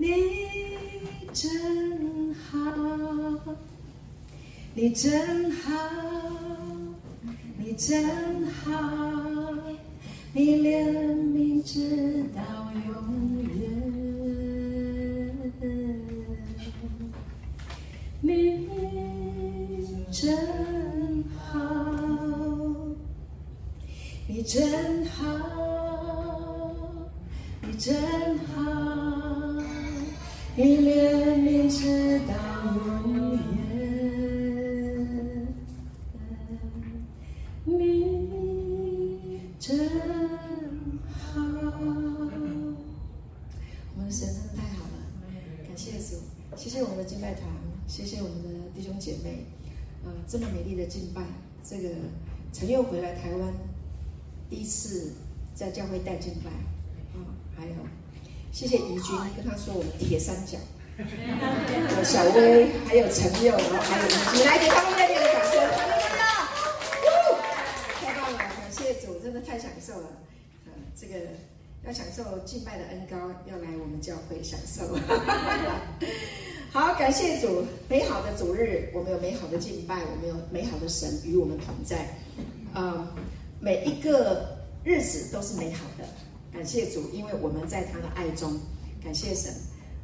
你真好，你真好，你真好，你怜悯直到永远。你真好，你真好，你真这么美丽的敬拜，这个陈佑回来台湾，第一次在教会带敬拜，啊、哦，还有谢谢怡君跟他说我们铁三角，有 小薇，还有陈佑，然后还有怡君，来给他们热烈的掌声。太棒了，感谢主真的太享受了，呃，这个要享受敬拜的恩高，要来我们教会享受。好，感谢主，美好的主日，我们有美好的敬拜，我们有美好的神与我们同在。呃，每一个日子都是美好的，感谢主，因为我们在他的爱中，感谢神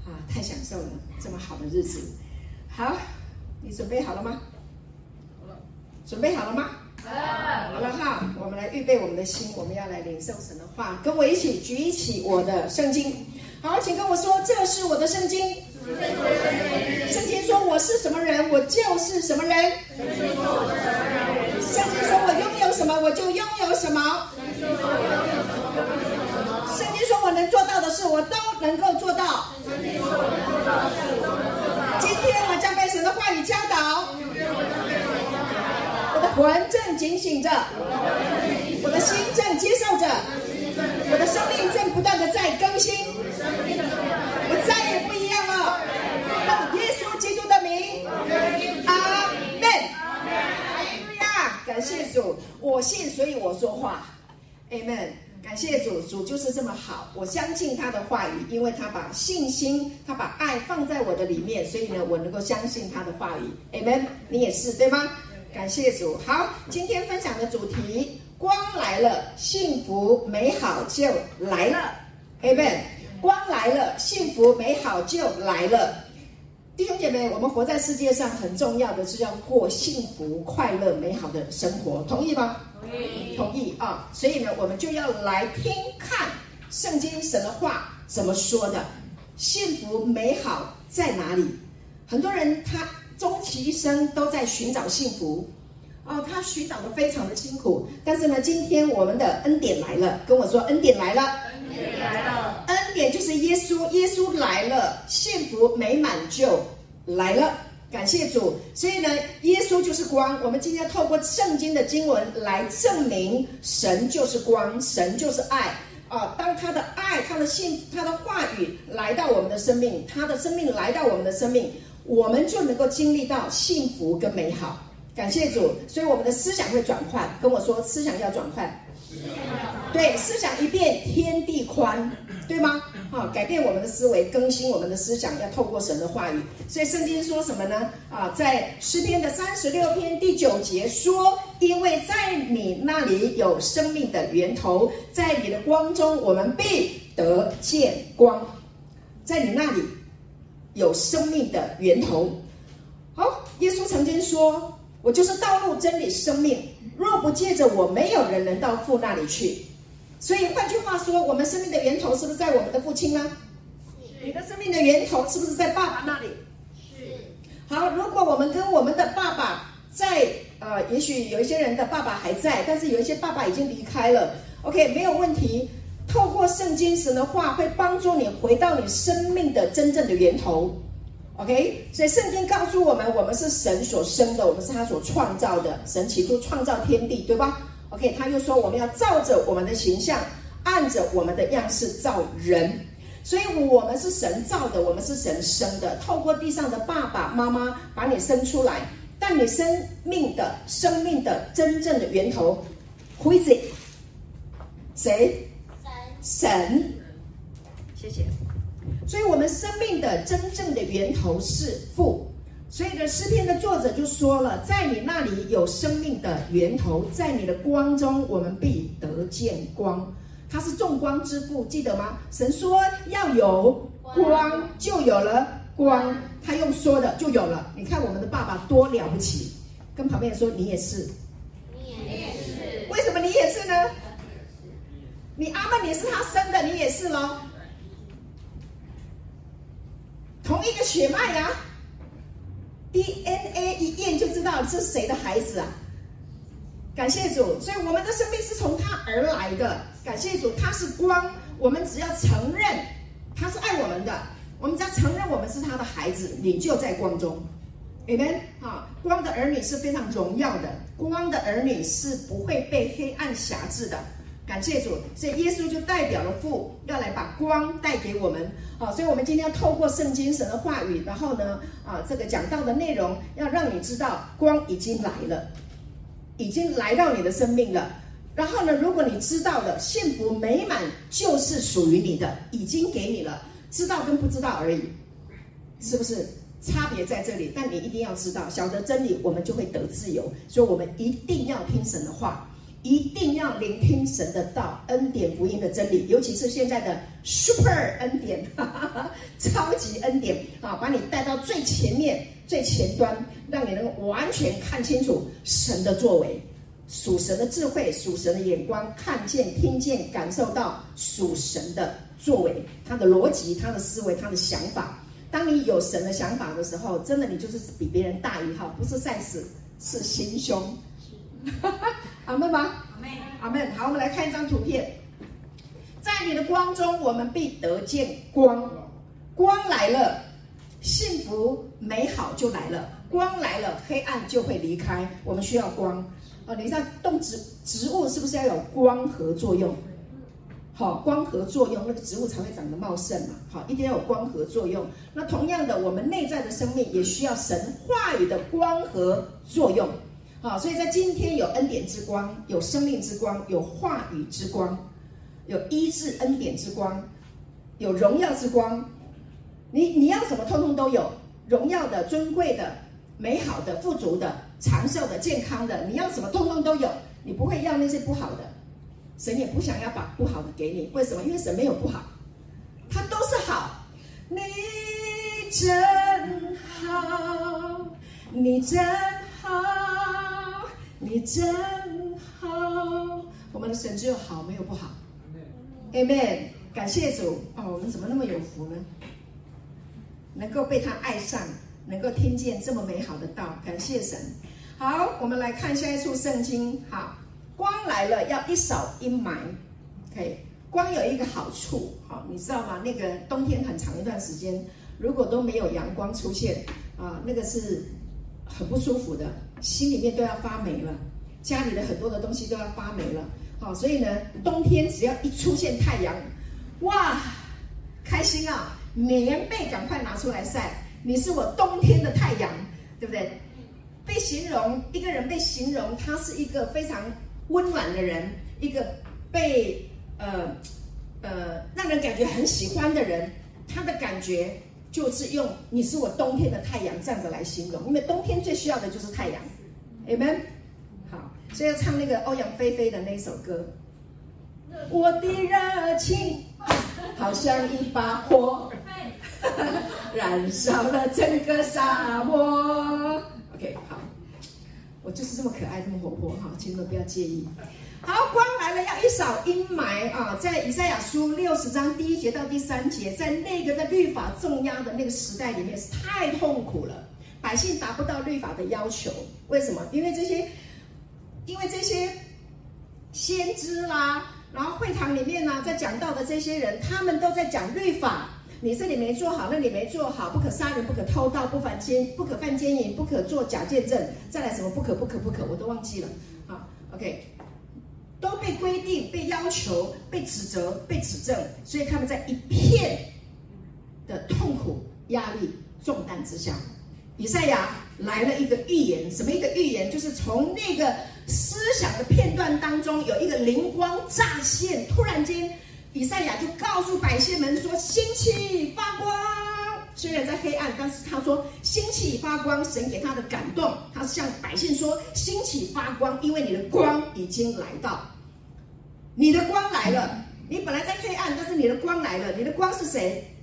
啊，太享受了这么好的日子。好，你准备好了吗？好了，准备好了吗？好了哈，我们来预备我们的心，我们要来领受神的话。跟我一起举起我的圣经，好，请跟我说，这是我的圣经。圣经说我是什么人，我就是什么人。圣经说我拥有什么，我就拥有什么。圣经说我能做到的事，我都能够做到。今天我将被神的话语教导。我的魂正警醒着，我的心正接受着，我的生命正不断的在更新，我再也不一样了。奉耶稣基督的名，阿门。哈利路亚，感谢主，我信，所以我说话。，amen。感谢主，主就是这么好，我相信他的话语，因为他把信心，他把爱放在我的里面，所以呢，我能够相信他的话语。，amen。你也是对吗？感谢主，好，今天分享的主题，光来了，幸福美好就来了，Amen。光来了，幸福美好就来了。弟兄姐妹，我们活在世界上，很重要的是要过幸福、快乐、美好的生活，同意吗？同意，同意啊。所以呢，我们就要来听看圣经神的话怎么说的，幸福美好在哪里？很多人他。终其一生都在寻找幸福，哦，他寻找的非常的辛苦。但是呢，今天我们的恩典来了，跟我说恩典来了，恩典来了，恩典就是耶稣，耶稣来了，幸福美满就来了。感谢主。所以呢，耶稣就是光。我们今天透过圣经的经文来证明，神就是光，神就是爱啊、当他的爱、他的信、他的话语来到我们的生命，他的生命来到我们的生命。我们就能够经历到幸福跟美好，感谢主。所以我们的思想会转换，跟我说思想要转换。对，思想一变天地宽，对吗？好，改变我们的思维，更新我们的思想，要透过神的话语。所以圣经说什么呢？啊，在诗篇的三十六篇第九节说：“因为在你那里有生命的源头，在你的光中，我们必得见光。”在你那里。有生命的源头。好，耶稣曾经说：“我就是道路、真理、生命。若不借着我，没有人能到父那里去。”所以换句话说，我们生命的源头是不是在我们的父亲呢？是。你的生命的源头是不是在爸爸那里？是。好，如果我们跟我们的爸爸在，呃，也许有一些人的爸爸还在，但是有一些爸爸已经离开了。OK，没有问题。透过圣经神的话，会帮助你回到你生命的真正的源头。OK，所以圣经告诉我们，我们是神所生的，我们是他所创造的。神起初创造天地，对吧？OK，他又说我们要照着我们的形象，按着我们的样式造人。所以我们是神造的，我们是神生的。透过地上的爸爸妈妈把你生出来，但你生命的生命的真正的源头，Who is it？谁？神，谢谢。所以我们生命的真正的源头是父。所以呢，诗篇的作者就说了，在你那里有生命的源头，在你的光中，我们必得见光。他是众光之父，记得吗？神说要有光，就有了光。他用说的就有了。你看我们的爸爸多了不起，跟旁边人说你也是，你也是。为什么你也是呢？你阿们你是他生的，你也是喽。同一个血脉呀。DNA 一验就知道这是谁的孩子啊！感谢主，所以我们的生命是从他而来的。感谢主，他是光，我们只要承认他是爱我们的，我们只要承认我们是他的孩子，你就在光中。Amen。啊，光的儿女是非常荣耀的，光的儿女是不会被黑暗辖制的。感谢主，所以耶稣就代表了父，要来把光带给我们。好，所以我们今天要透过圣经神的话语，然后呢，啊，这个讲到的内容，要让你知道光已经来了，已经来到你的生命了。然后呢，如果你知道了幸福美满就是属于你的，已经给你了，知道跟不知道而已，是不是？差别在这里，但你一定要知道，晓得真理，我们就会得自由。所以我们一定要听神的话。一定要聆听神的道，恩典福音的真理，尤其是现在的 super 恩典，哈哈哈，超级恩典啊，把你带到最前面、最前端，让你能完全看清楚神的作为，属神的智慧、属神的眼光，看见、听见、感受到属神的作为，他的逻辑、他的思维、他的想法。当你有神的想法的时候，真的你就是比别人大一号，不是 size，是心胸。阿门吗？阿门。阿门。好，我们来看一张图片。在你的光中，我们必得见光。光来了，幸福美好就来了。光来了，黑暗就会离开。我们需要光。哦，你像动植植物是不是要有光合作用？好，光合作用，那个植物才会长得茂盛嘛。好，一定要有光合作用。那同样的，我们内在的生命也需要神话语的光合作用。好，所以在今天有恩典之光，有生命之光，有话语之光，有医治恩典之光，有荣耀之光。你你要什么，通通都有。荣耀的、尊贵的、美好的、富足的、长寿的、健康的，你要什么，通通都有。你不会要那些不好的，神也不想要把不好的给你。为什么？因为神没有不好，他都是好。你真好，你真好。你真好，我们的神只有好，没有不好。Amen，感谢主哦，我们怎么那么有福呢？能够被他爱上，能够听见这么美好的道，感谢神。好，我们来看下一处圣经。好，光来了要一扫阴霾。OK，光有一个好处，好，你知道吗？那个冬天很长一段时间，如果都没有阳光出现啊，那个是很不舒服的。心里面都要发霉了，家里的很多的东西都要发霉了。好，所以呢，冬天只要一出现太阳，哇，开心啊！棉被赶快拿出来晒。你是我冬天的太阳，对不对？被形容一个人被形容他是一个非常温暖的人，一个被呃呃让人感觉很喜欢的人，他的感觉。就是用你是我冬天的太阳这样子来形容，因为冬天最需要的就是太阳，Amen。好，所以要唱那个欧阳菲菲的那首歌。我的热情好像一把火，燃烧了整个沙漠。OK，好，我就是这么可爱，这么活泼哈，请你们不要介意。好，光来了要一扫阴霾啊！在以赛亚书六十章第一节到第三节，在那个在律法重压的那个时代里面是太痛苦了，百姓达不到律法的要求。为什么？因为这些，因为这些先知啦，然后会堂里面呢，在讲到的这些人，他们都在讲律法。你这里没做好，那里没做好，不可杀人，不可偷盗，不犯奸，不可犯奸淫，不可做假见证，再来什么不可不可不可，我都忘记了。好，OK。都被规定、被要求、被指责、被指正，所以他们在一片的痛苦、压力、重担之下，以赛亚来了一个预言。什么一个预言？就是从那个思想的片段当中有一个灵光乍现，突然间以赛亚就告诉百姓们说：“兴起发光。”虽然在黑暗，但是他说：“兴起发光。”神给他的感动，他向百姓说：“兴起发光，因为你的光已经来到，你的光来了。你本来在黑暗，但是你的光来了。你的光是谁？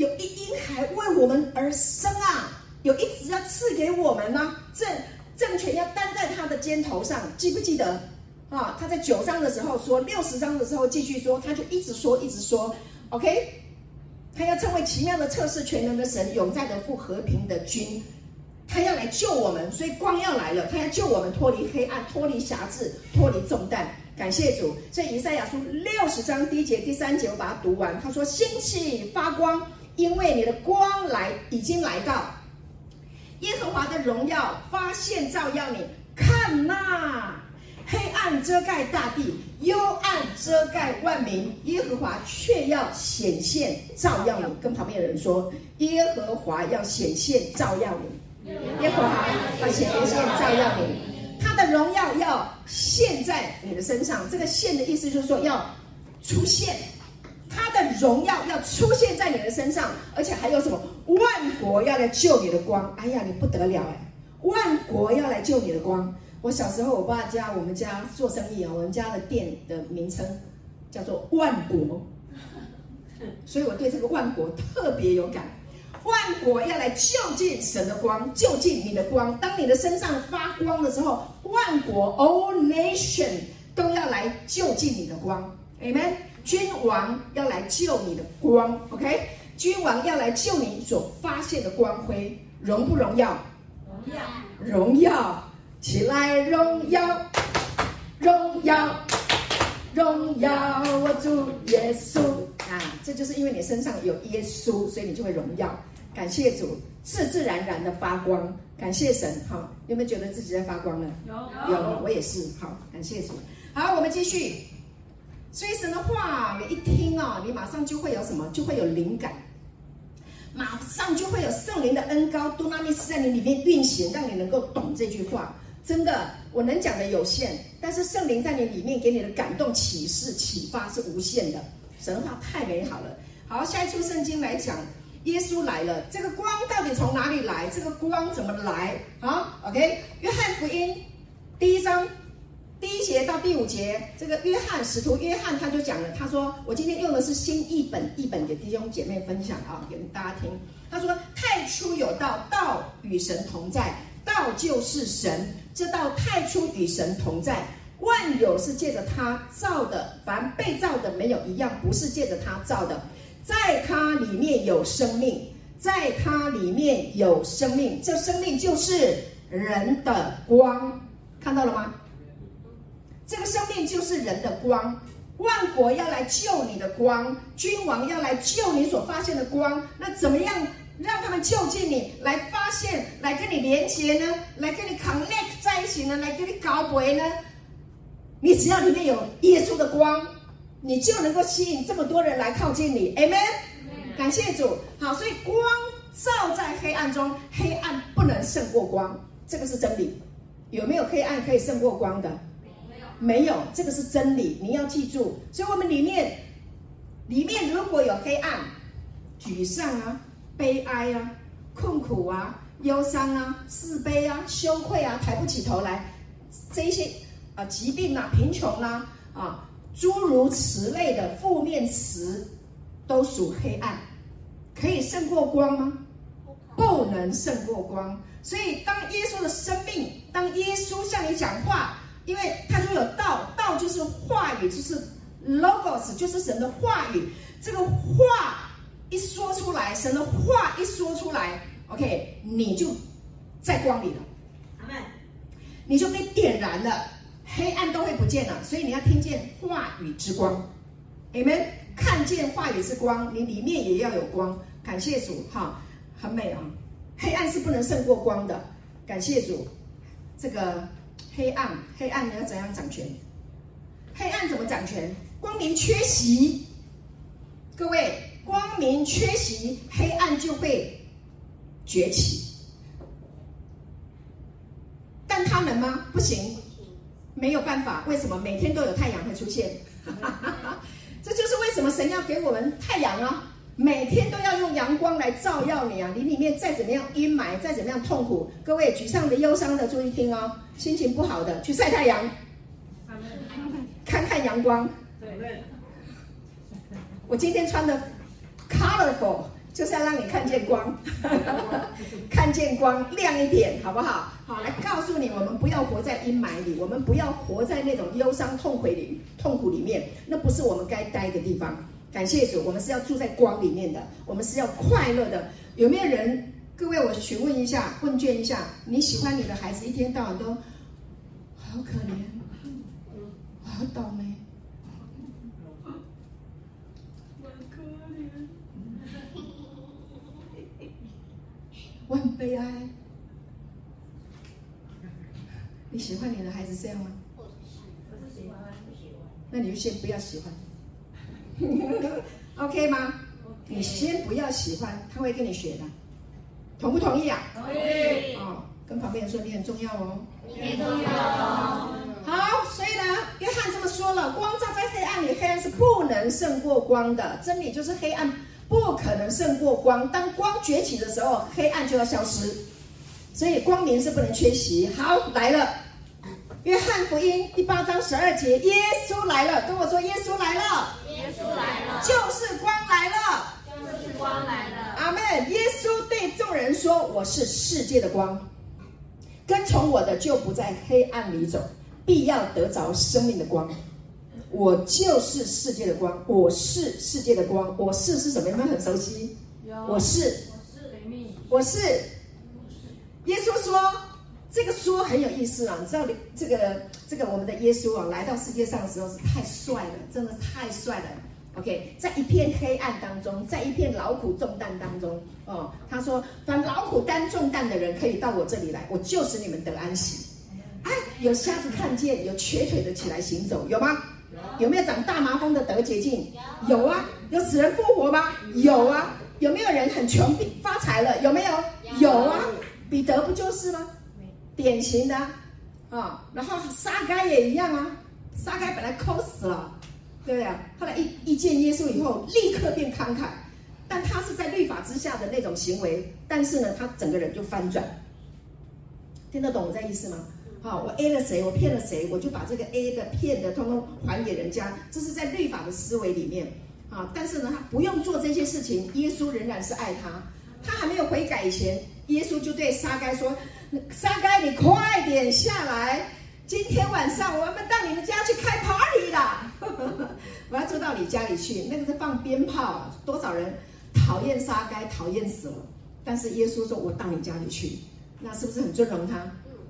有一婴孩为我们而生啊！有一子要赐给我们呢、啊，政政权要担在他的肩头上，记不记得？”啊，他在九章的时候说，六十章的时候继续说，他就一直说，一直说，OK，他要成为奇妙的测试全能的神，永在的父和平的君，他要来救我们，所以光要来了，他要救我们脱离黑暗，脱离辖制，脱离重担。感谢主。所以以赛亚书六十章第一节、第三节，我把它读完。他说：“兴起发光，因为你的光来已经来到，耶和华的荣耀发现照耀你，看哪。”黑暗遮盖大地，幽暗遮盖万民，耶和华却要显现照耀你。跟旁边的人说：耶和华要显现照耀你。耶和华要显现照耀你，他的荣耀要现在你的身上。这个“现”的意思就是说要出现，他的荣耀要出现在你的身上，而且还有什么？万国要来救你的光。哎呀，你不得了哎！万国要来救你的光。我小时候，我爸家我们家做生意啊，我们家的店的名称叫做万国，所以我对这个万国特别有感。万国要来就近神的光，就近你的光。当你的身上发光的时候，万国 all nation 都要来就近你的光。Amen。君王要来救你的光，OK？君王要来救你所发现的光辉，荣不荣耀？荣耀，荣耀。起来，荣耀，荣耀，荣耀我主耶稣啊！这就是因为你身上有耶稣，所以你就会荣耀。感谢主，自自然然的发光。感谢神，好，有没有觉得自己在发光呢？有，有，我也是。好，感谢主。好，我们继续。所以神的话，你一听啊，你马上就会有什么？就会有灵感，马上就会有圣灵的恩膏，多纳密斯在你里面运行，让你能够懂这句话。真的，我能讲的有限，但是圣灵在你里面给你的感动、启示、启发是无限的。神的话太美好了。好，下一处圣经来讲，耶稣来了，这个光到底从哪里来？这个光怎么来？好，OK，约翰福音第一章第一节到第五节，这个约翰使徒约翰他就讲了，他说：“我今天用的是新译本，译本给弟兄姐妹分享啊，给大家听。他说：太初有道，道与神同在。”道就是神，这道太初与神同在，万有是借着他造的，凡被造的没有一样不是借着他造的，在他里面有生命，在他里面有生命，这生命就是人的光，看到了吗？这个生命就是人的光，万国要来救你的光，君王要来救你所发现的光，那怎么样？让他们就近你，来发现，来跟你连接呢，来跟你 connect 在一起呢，来跟你搞鬼呢。你只要里面有耶稣的光，你就能够吸引这么多人来靠近你。Amen。感谢主。好，所以光照在黑暗中，黑暗不能胜过光，这个是真理。有没有黑暗可以胜过光的？没有，这个是真理。你要记住。所以我们里面，里面如果有黑暗、沮丧啊。悲哀啊，困苦啊，忧伤啊，自卑啊，羞愧啊，抬不起头来，这一些啊疾病啊，贫穷啊，啊诸如此类的负面词，都属黑暗，可以胜过光吗？不能胜过光。所以当耶稣的生命，当耶稣向你讲话，因为他说有道，道就是话语，就是 logos，就是神的话语，这个话。一说出来，神的话一说出来，OK，你就在光里了，阿门。你就被点燃了，黑暗都会不见了。所以你要听见话语之光，Amen。看见话语之光，你里面也要有光。感谢主，哈，很美啊。黑暗是不能胜过光的。感谢主，这个黑暗，黑暗你要怎样掌权？黑暗怎么掌权？光明缺席，各位。光明缺席，黑暗就会崛起。但他能吗？不行，没有办法。为什么？每天都有太阳会出现。这就是为什么神要给我们太阳啊。每天都要用阳光来照耀你啊！你里面再怎么样阴霾，再怎么样痛苦，各位沮丧的、忧伤的，注意听哦。心情不好的，去晒太阳，看看阳光。对我今天穿的 colorful，就是要让你看见光，看见光亮一点，好不好？好，来告诉你，我们不要活在阴霾里，我们不要活在那种忧伤、痛苦里、痛苦里面，那不是我们该待的地方。感谢主，我们是要住在光里面的，我们是要快乐的。有没有人？各位，我询问一下，问卷一下，你喜欢你的孩子一天到晚都好可怜，好倒霉，好可怜，我很悲哀。你喜欢你的孩子这样吗？我是喜欢，不喜欢。那你就先不要喜欢。OK 吗.你先不要喜欢，他会跟你学的，同不同意啊？同意。哦，跟旁边人说你很重要哦。很重要哦。好，所以呢，约翰这么说了：光照在黑暗里，黑暗是不能胜过光的。真理就是黑暗不可能胜过光。当光崛起的时候，黑暗就要消失。所以光明是不能缺席。好，来了。约翰福音第八章十二节，耶稣来了，跟我说耶稣来了。就是光来了，就是光来了。阿门。耶稣对众人说：“我是世界的光，跟从我的就不在黑暗里走，必要得着生命的光。我就是世界的光，我是世界的光。我是是什么？有没有很熟悉？我是，我是雷密，我是。耶稣说，这个说很有意思啊，你知道，这个这个我们的耶稣啊，来到世界上的时候是太帅了，真的太帅了。” OK，在一片黑暗当中，在一片劳苦重担当中，哦，他说：“凡劳苦担重担的人，可以到我这里来，我就使你们得安息。”哎，有瞎子看见，有瘸腿的起来行走，有吗？有，有没有长大麻风的得洁净？有，有啊。有死人复活吗？有啊。有没有人很穷病发财了？有没有？有啊。彼得不就是吗？典型的啊，哦。然后沙该也一样啊。沙该本来抠死了。对不对？后来一一见耶稣以后，立刻变慷慨，但他是在律法之下的那种行为，但是呢，他整个人就翻转。听得懂我这意思吗？好，我 A 了谁，我骗了谁，我就把这个 A 的骗的通通还给人家，这是在律法的思维里面啊。但是呢，他不用做这些事情，耶稣仍然是爱他。他还没有悔改以前，耶稣就对撒该说：“撒该，你快点下来。”今天晚上我们到你们家去开 party 啦！我要住到你家里去，那个是放鞭炮，多少人讨厌沙该，讨厌死了。但是耶稣说：“我到你家里去。”那是不是很尊荣他？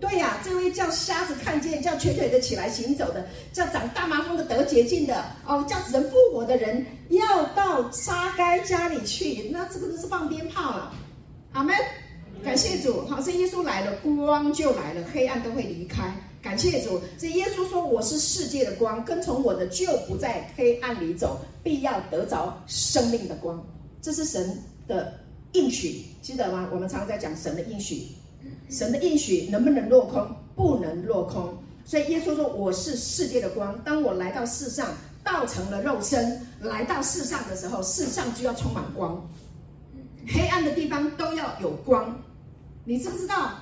对呀、这位叫瞎子看见，叫瘸腿的起来行走的，叫长大麻风的得洁净的，哦，叫人复活的人，要到沙该家里去，那这个都是放鞭炮了？阿门！感谢主，好，是耶稣来了，光就来了，黑暗都会离开。感谢主，所以耶稣说：“我是世界的光，跟从我的就不在黑暗里走，必要得着生命的光。”这是神的应许，记得吗？我们常常在讲神的应许，神的应许能不能落空？不能落空。所以耶稣说：“我是世界的光。”当我来到世上，道成了肉身，来到世上的时候，世上就要充满光，黑暗的地方都要有光。你知不知道？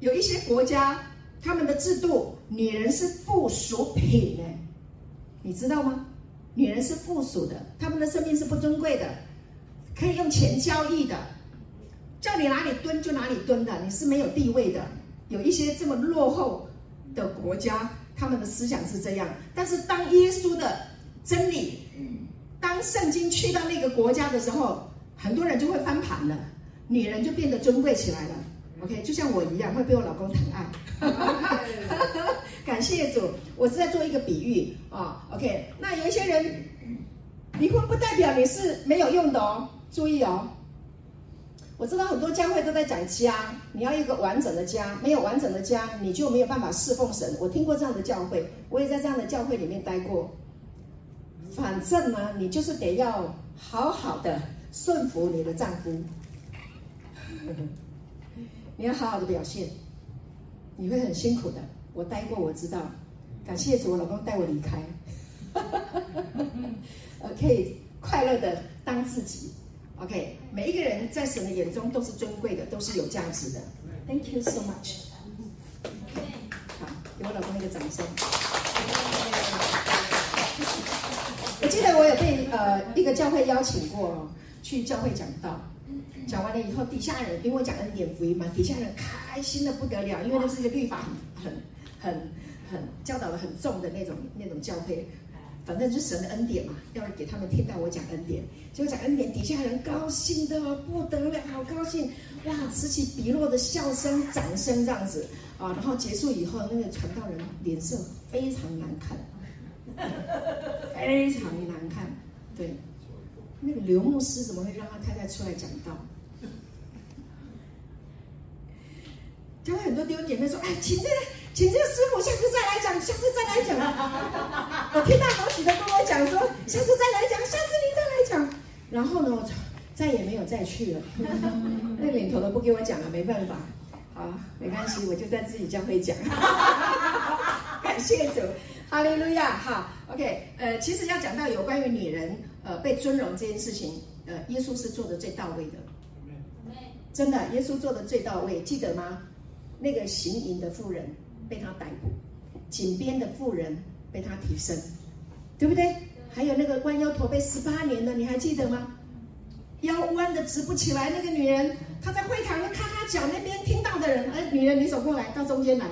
有一些国家。他们的制度，女人是附属品呢，你知道吗？女人是附属的，他们的生命是不尊贵的，可以用钱交易的，叫你哪里蹲就哪里蹲的，你是没有地位的。有一些这么落后的国家，他们的思想是这样。但是当耶稣的真理，当圣经去到那个国家的时候，很多人就会翻盘了，女人就变得尊贵起来了。OK，就像我一样会被我老公疼爱，感谢主。我是在做一个比喻啊。OK，那有一些人离婚不代表你是没有用的哦，注意哦。我知道很多教会都在讲家，你要一个完整的家，没有完整的家，你就没有办法侍奉神。我听过这样的教会，我也在这样的教会里面待过。反正呢，你就是得要好好的顺服你的丈夫。你要好好的表现，你会很辛苦的。我待过，我知道。感谢主，我老公带我离开。呃，可以快乐的当自己。OK，每一个人在神的眼中都是尊贵的，都是有价值的。Thank you so much。好，给我老公一个掌声。我记得我有被呃一个教会邀请过去教会讲道，讲完了以后，底下人因为讲恩典福音嘛，底下人开心的不得了，因为那是一个律法很很很很教导的很重的那种那种教会。反正就是神的恩典嘛，要给他们听到我讲恩典，结果讲恩典，底下人高兴的不得了，好高兴哇，此起彼落的笑声、掌声这样子啊，然后结束以后，那个传道人脸色非常难看，非常难看，对，那个刘牧师怎么会让他太太出来讲道？就会很多弟兄姐妹说，哎，请这个。请这个师傅下次再来讲，下次再来讲。我听到好几个跟我讲说，下次再来讲，下次你再来讲。然后呢，我再也没有再去了。那个领头的不给我讲了，没办法。好，没关系，我就在自己教会讲。感谢主，哈利路亚。哈，OK。呃，其实要讲到有关于女人呃被尊荣这件事情，呃，耶稣是做的最到位的。真的，耶稣做的最到位，记得吗？那个行淫的妇人。被他逮捕，井边的妇人被他提升，对不对？还有那个弯腰驼背十八年的，你还记得吗？腰弯的直不起来，那个女人，她在会堂的咔咔角那边听到的人，哎，女人你走过来，到中间来。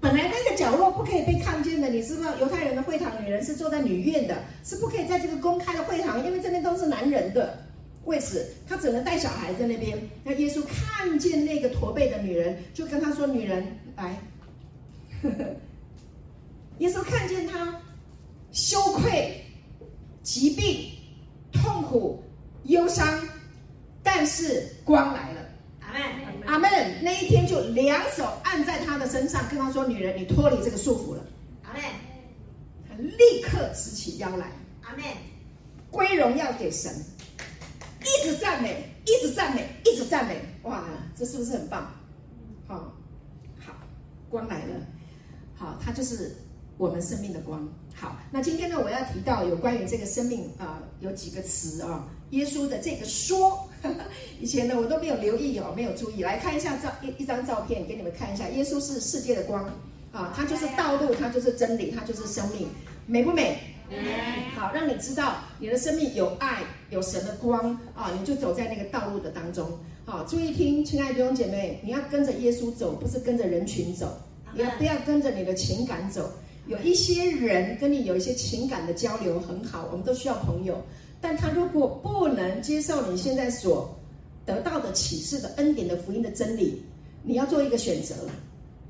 本来那个角落不可以被看见的，你知道？犹太人的会堂，女人是坐在女院的，是不可以在这个公开的会堂，因为这边都是男人的位置，她只能带小孩在那边。那耶稣看见那个驼背的女人，就跟她说：“女人，来。”耶稣看见他羞愧、疾病、痛苦、忧伤，但是光来了。阿门，那一天就两手按在他的身上，跟他说：“女人，你脱离这个束缚了。”阿门。他立刻直起腰来。阿门。归荣耀给神，一直赞美，一直赞美，一直赞美。哇，这是不是很棒？好，好，光来了。好，它就是我们生命的光。好，那今天呢，我要提到有关于这个生命啊、呃，有几个词啊，耶稣的这个说，以前呢我都没有留意哦，没有注意。来看一下照一一张照片，给你们看一下，耶稣是世界的光啊，他就是道路，他就是真理，他就是生命，美不美？美。好，让你知道你的生命有爱，有神的光啊，你就走在那个道路的当中。好，注意听，亲爱的弟兄姐妹，你要跟着耶稣走，不是跟着人群走。也不要跟着你的情感走。有一些人跟你有一些情感的交流很好，我们都需要朋友。但他如果不能接受你现在所得到的启示的恩典的福音的真理，你要做一个选择。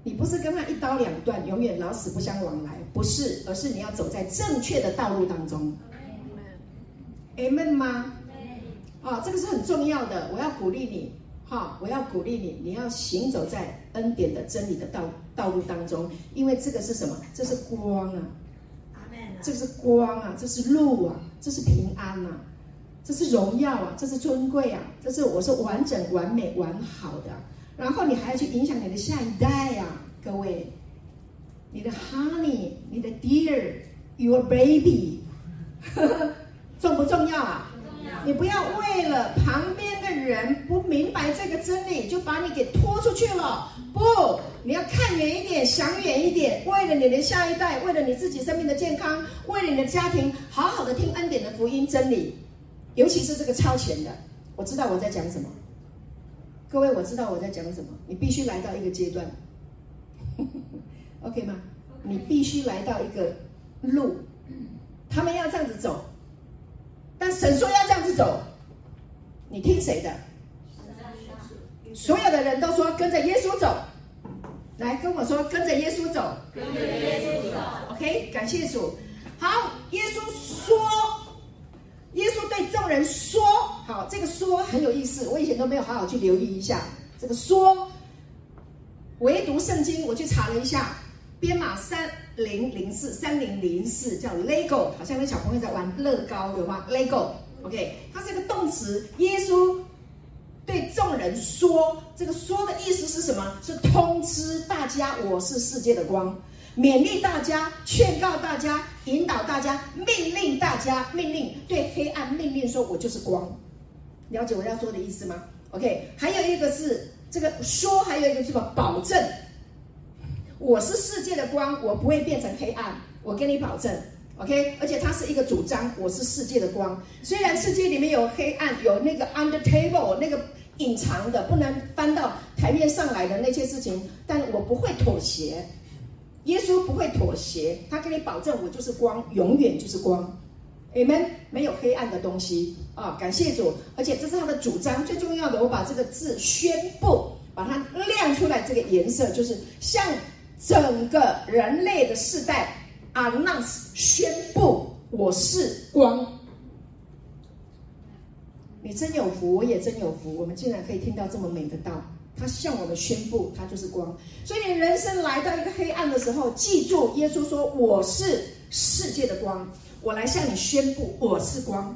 你不是跟他一刀两断，永远老死不相往来，不是，而是你要走在正确的道路当中。Amen 吗？啊，这个是很重要的，我要鼓励你。好，我要鼓励你，你要行走在恩典的真理的道道路当中，因为这个是什么？这是光啊，这是光啊，这是路啊，这是平安啊，这是荣耀啊，这是尊贵啊，这是我是完整、完美、完好的。然后你还要去影响你的下一代呀，各位，你的 honey，你的 dear，your baby，重不重要啊？你不要为了旁边的。人不明白这个真理，就把你给拖出去了。不，你要看远一点，想远一点。为了你的下一代，为了你自己生命的健康，为了你的家庭，好好的听恩典的福音真理，尤其是这个超前的。我知道我在讲什么，各位，我知道我在讲什么。你必须来到一个阶段，OK 吗？你必须来到一个路，他们要这样子走，但神说要这样子走。你听谁的？所有的人都说跟着耶稣走，来跟我说跟着耶稣走，跟着耶稣走。OK，感谢主。好，耶稣说，耶稣对众人说，好，这个说很有意思，我以前都没有好好去留意一下这个说。唯独圣经，我去查了一下，编码三零零四三零零四叫 Lego，好像那小朋友在玩乐高，有吗？Lego。OK，它是一个动词。耶稣对众人说：“这个说的意思是什么？是通知大家，我是世界的光，勉励大家，劝告大家，引导大家，命令大家，命令对黑暗命令说：“我就是光。”了解我要说的意思吗？OK，还有一个是这个说，还有一个什么保证？我是世界的光，我不会变成黑暗，我跟你保证。OK，而且它是一个主张，我是世界的光。虽然世界里面有黑暗，有那个 under table 那个隐藏的不能翻到台面上来的那些事情，但我不会妥协。耶稣不会妥协，他跟你保证，我就是光，永远就是光。Amen，没有黑暗的东西啊！感谢主，而且这是他的主张。最重要的，我把这个字宣布，把它亮出来，这个颜色就是向整个人类的世代。Announce 宣布我是光，你真有福，我也真有福。我们竟然可以听到这么美的道，他向我们宣布，他就是光。所以你人生来到一个黑暗的时候，记住耶稣说：“我是世界的光，我来向你宣布我是光。”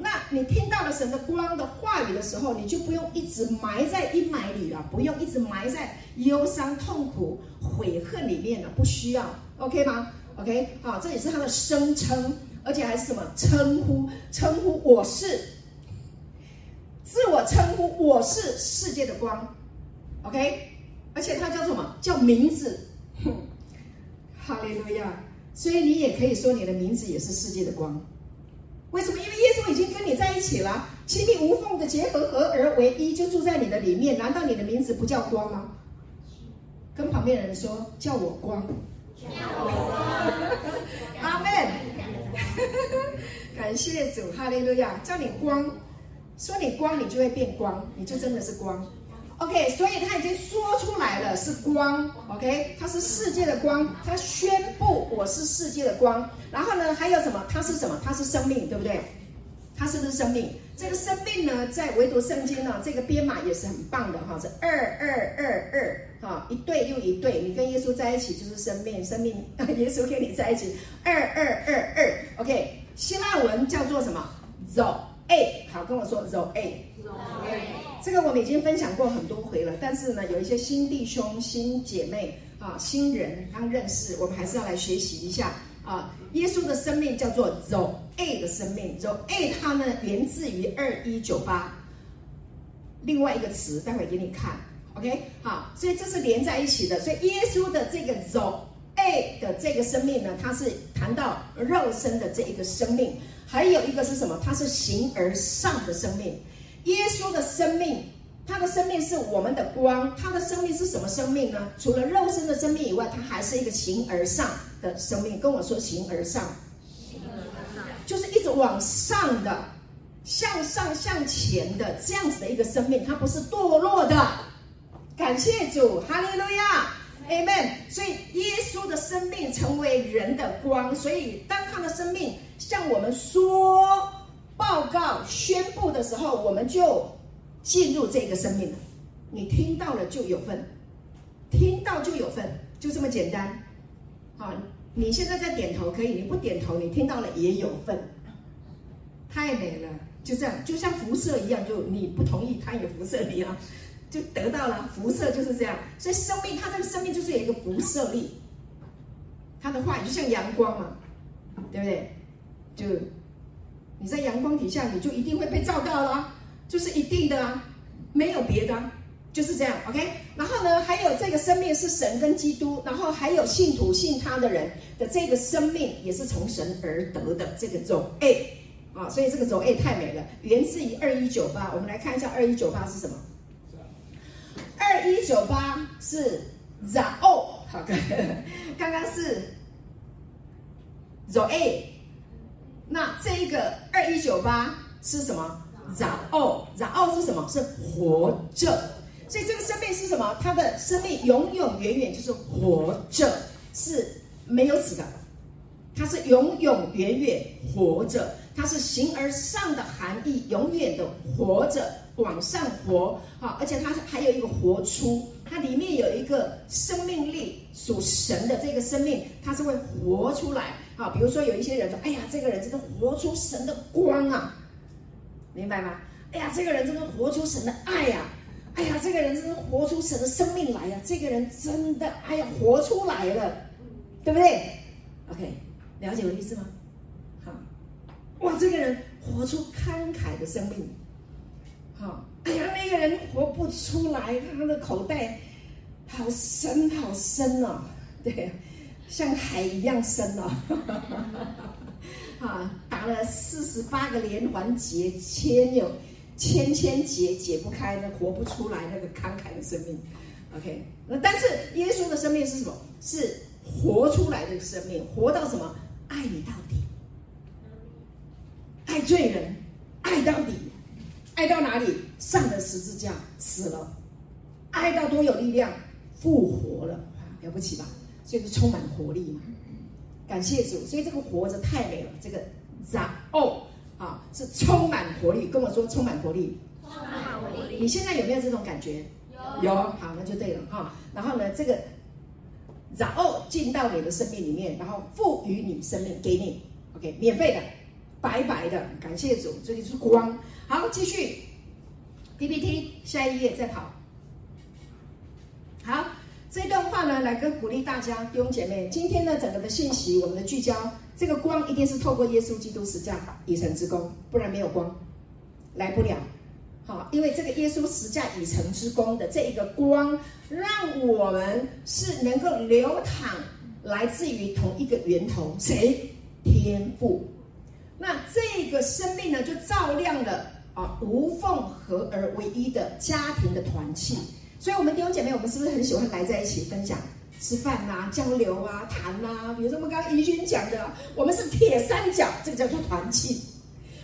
那你听到了神的光的话语的时候，你就不用一直埋在阴霾里了，不用一直埋在忧伤、痛苦、悔恨里面了，不需要，OK 吗？OK，好，这也是他的声称，而且还是什么称呼？称呼我是，自我称呼我是世界的光，OK，而且它叫什么？叫名字，哈利路亚！所以你也可以说你的名字也是世界的光。为什么？因为耶稣已经跟你在一起了，亲密无缝的结合，合而为一，就住在你的里面。难道你的名字不叫光吗？跟旁边的人说，叫我光，叫我光。阿门。感谢主，哈利路亚。叫你光，说你光，你就会变光，你就真的是光。OK，所以他已经说出来了，是光。OK，他是世界的光，他宣布我是世界的光。然后呢，还有什么？他是什么？他是生命，对不对？他是不是生命？这个生命呢，在唯独圣经呢，这个编码也是很棒的哈，是二二二二哈，一对又一对。你跟耶稣在一起就是生命，生命 耶稣跟你在一起，二二二二。OK，希腊文叫做什么？Zoe，好，跟我说 Zoe。这个我们已经分享过很多回了，但是呢，有一些新弟兄、新姐妹啊、新人刚认识，我们还是要来学习一下啊。耶稣的生命叫做 Zoe 的生命，Zoe 它呢源自于二一九八，另外一个词待会给你看，OK？好，所以这是连在一起的。所以耶稣的这个 Zoe 的这个生命呢，它是谈到肉身的这一个生命，还有一个是什么？它是形而上的生命。耶稣的生命，他的生命是我们的光。他的生命是什么生命呢？除了肉身的生命以外，他还是一个形而上的生命。跟我说，形而上，就是一直往上的、向上、向前的这样子的一个生命。它不是堕落的。感谢主，哈利路亚，Amen。所以耶稣的生命成为人的光。所以当他的生命向我们说。报告宣布的时候，我们就进入这个生命了。你听到了就有份，听到就有份，就这么简单。好，你现在在点头可以，你不点头，你听到了也有份。太美了，就这样，就像辐射一样，就你不同意，它也辐射你了，就得到了辐射，就是这样。所以生命，它这个生命就是有一个辐射力，它的话语就像阳光嘛，对不对？就。你在阳光底下，你就一定会被照到了，就是一定的啊，没有别的，就是这样，OK。然后呢，还有这个生命是神跟基督，然后还有信徒信他的人的这个生命也是从神而得的，这个 Zoe 啊，所以这个 Zoe 太美了，源自于二一九八。我们来看一下二一九八是什么？二一九八是 Zoe，好的，刚刚是 Zoe。那这一个二一九八是什么？然后，然后是什么？是活着。所以这个生命是什么？它的生命永永远远就是活着，是没有死的。它是永永远远活着，它是形而上的含义，永远的活着，往上活。好，而且它还有一个活出，它里面有一个生命力，属神的这个生命，它是会活出来。好，比如说有一些人说：“哎呀，这个人真的活出神的光啊，明白吗？哎呀，这个人真的活出神的爱呀！哎呀，这个人真的活出神的生命来呀！这个人真的，哎呀，活出来了，对不对？OK，了解我的意思吗？好，哇，这个人活出慷慨的生命。好，哎呀，那个人活不出来，他的口袋好深好深哦，对，像海一样深哦。啊，打了四十八个连环结，千有千千结解不开，那活不出来那个慷慨的生命。OK，那但是耶稣的生命是什么？是活出来的生命，活到什么？爱你到底，爱罪人，爱到底，爱到哪里？上了十字架，死了，爱到多有力量，复活了，了不起吧？所以就充满活力嘛。感谢主，所以这个活着太美了。这个 Zao 啊，是充满活力。跟我说，充满活力。充满活力。你现在有没有这种感觉？有。有，好，那就对了哈。然后呢，这个然后进到你的生命里面，然后赋予你生命，给你，OK，免费的，白白的。感谢主，这里是光。好，继续 PPT，下一页再跑。好。这段话呢，来跟鼓励大家弟兄姐妹。今天呢，整个的信息，我们的聚焦，这个光一定是透过耶稣基督十架已成之功，不然没有光，来不了。好，因为这个耶稣十架已成之功的这一个光，让我们是能够流淌，来自于同一个源头，谁？天父。那这个生命呢，就照亮了啊，无缝合而为一的家庭的团契。所以，我们弟兄姐妹，我们是不是很喜欢来在一起分享、吃饭啊、交流啊、谈啊？比如说，我们刚刚怡君讲的，我们是铁三角，这个叫做团契。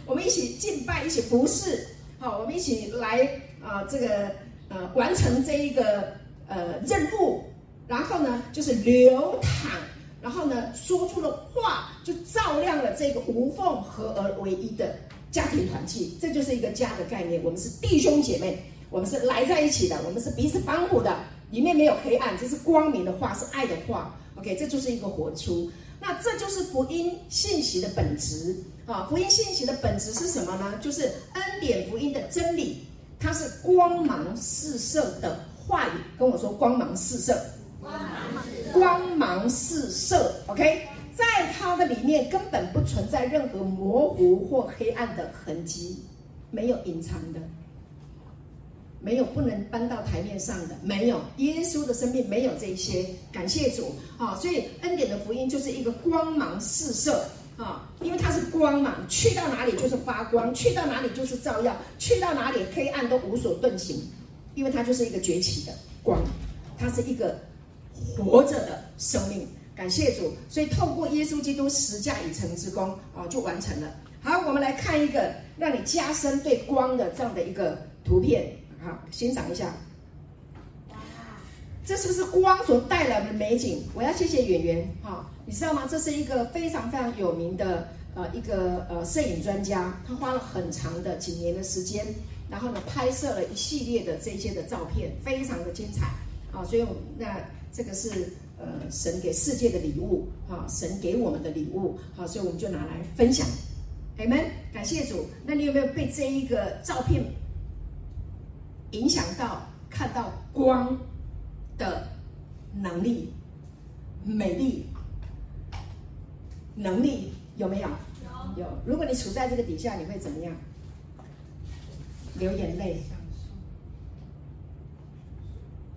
我们一起敬拜，一起服侍，好，我们一起来啊、这个呃，完成这一个呃任务。然后呢，就是流淌，然后呢，说出的话就照亮了这个无缝合而为一的家庭团契。这就是一个家的概念。我们是弟兄姐妹。我们是来在一起的，我们是彼此帮扶的，里面没有黑暗，这是光明的话，是爱的话。OK，这就是一个活出。那这就是福音信息的本质啊！福音信息的本质是什么呢？就是恩典福音的真理，它是光芒四射的话语。跟我说，光芒四射，光芒四射，OK，在它的里面根本不存在任何模糊或黑暗的痕迹，没有隐藏的。没有不能搬到台面上的，没有耶稣的生命没有这些，感谢主啊！所以恩典的福音就是一个光芒四射啊，因为它是光芒，去到哪里就是发光，去到哪里就是照耀，去到哪里黑暗都无所遁形，因为它就是一个崛起的光，它是一个活着的生命，感谢主！所以透过耶稣基督十架已成之功啊，就完成了。好，我们来看一个让你加深对光的这样的一个图片。好，欣赏一下。哇，这是不是光所带来的美景？我要谢谢演员哈，你知道吗？这是一个非常非常有名的呃一个呃摄影专家，他花了很长的几年的时间，然后呢拍摄了一系列的这些的照片，非常的精彩啊！所以那这个是呃神给世界的礼物啊，神给我们的礼物好，所以我们就拿来分享。阿们，感谢主。那你有没有被这一个照片？影响到看到光的能力、美丽能力有没有？有。有。如果你处在这个底下，你会怎么样？流眼泪，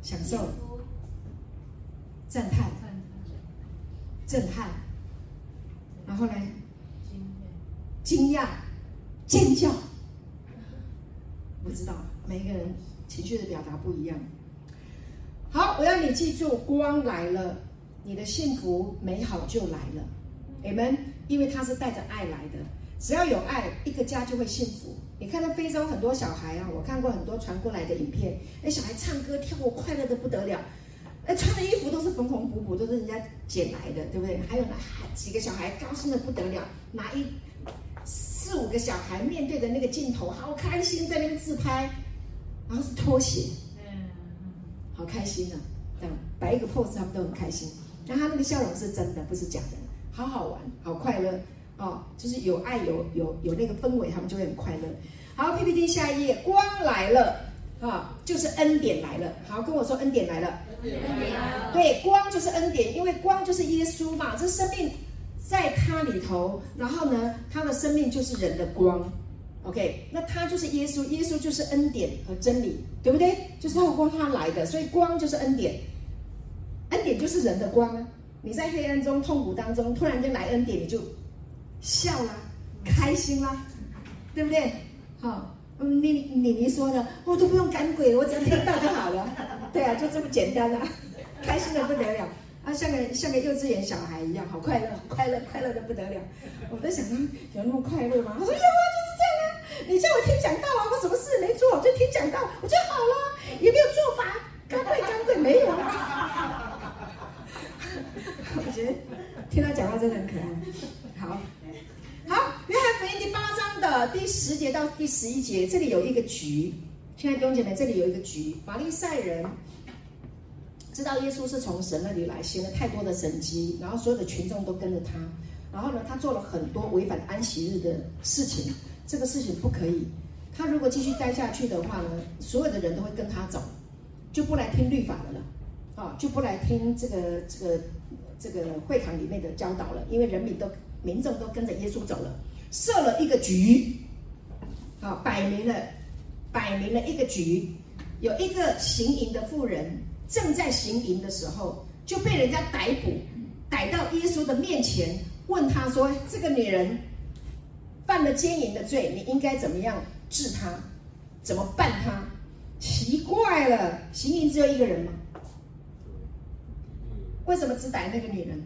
享受，赞叹，震撼，然后呢？惊讶，尖叫，不知道。每一个人情绪的表达不一样。好，我要你记住，光来了，你的幸福美好就来了。Amen。因为他是带着爱来的，只要有爱，一个家就会幸福。你看到非洲很多小孩啊，我看过很多传过来的影片，那小孩唱歌跳舞快乐的不得了，哎，穿的衣服都是缝缝补补，都是人家捡来的，对不对？还有呢，几个小孩高兴的不得了，拿一四五个小孩面对着那个镜头，好开心，在那边自拍。然后是拖鞋，嗯，好开心啊！这样摆一个 pose，他们都很开心。但他那个笑容是真的，不是假的，好好玩，好快乐哦！就是有爱，有有有那个氛围，他们就会很快乐。好，PPT 下一页，光来了啊、哦，就是恩典来了。好，跟我说恩典来了。恩典来了。对，光就是恩典，因为光就是耶稣嘛。这生命在他里头，然后呢，他的生命就是人的光。OK，那他就是耶稣，耶稣就是恩典和真理，对不对？就是透过他来的，所以光就是恩典，恩典就是人的光啊。你在黑暗中、痛苦当中，突然间来恩典，你就笑了，开心啦，对不对？好，嗯，你你你说的，我都不用赶鬼，我只要听到就好了。对啊，就这么简单啊，开心的不得了啊，像个像个幼稚园小孩一样，好快乐，快乐快乐的不得了。我在想，有那么快乐吗？他说有啊，就是这样啊。你叫我听讲道啊，我什么事没做，就听讲道，我就好了，也没有做法，赶鬼赶鬼没有啊。我觉得听他讲话真的很可爱。好，好，约翰福音第八章的第十节到第十一节，这里有一个局。现在弟兄姐妹，这里有一个局。法利赛人知道耶稣是从神那里来，行了太多的神迹，然后所有的群众都跟着他。然后呢，他做了很多违反安息日的事情。这个事情不可以。他如果继续待下去的话呢，所有的人都会跟他走，就不来听律法的了，啊，就不来听这个这个。这个会堂里面的教导了，因为人民都民众都跟着耶稣走了，设了一个局，啊，摆明了，摆明了一个局，有一个行淫的妇人正在行淫的时候，就被人家逮捕，逮到耶稣的面前，问他说：“这个女人犯了奸淫的罪，你应该怎么样治她？怎么办她？”奇怪了，行淫只有一个人吗？为什么只逮那个女人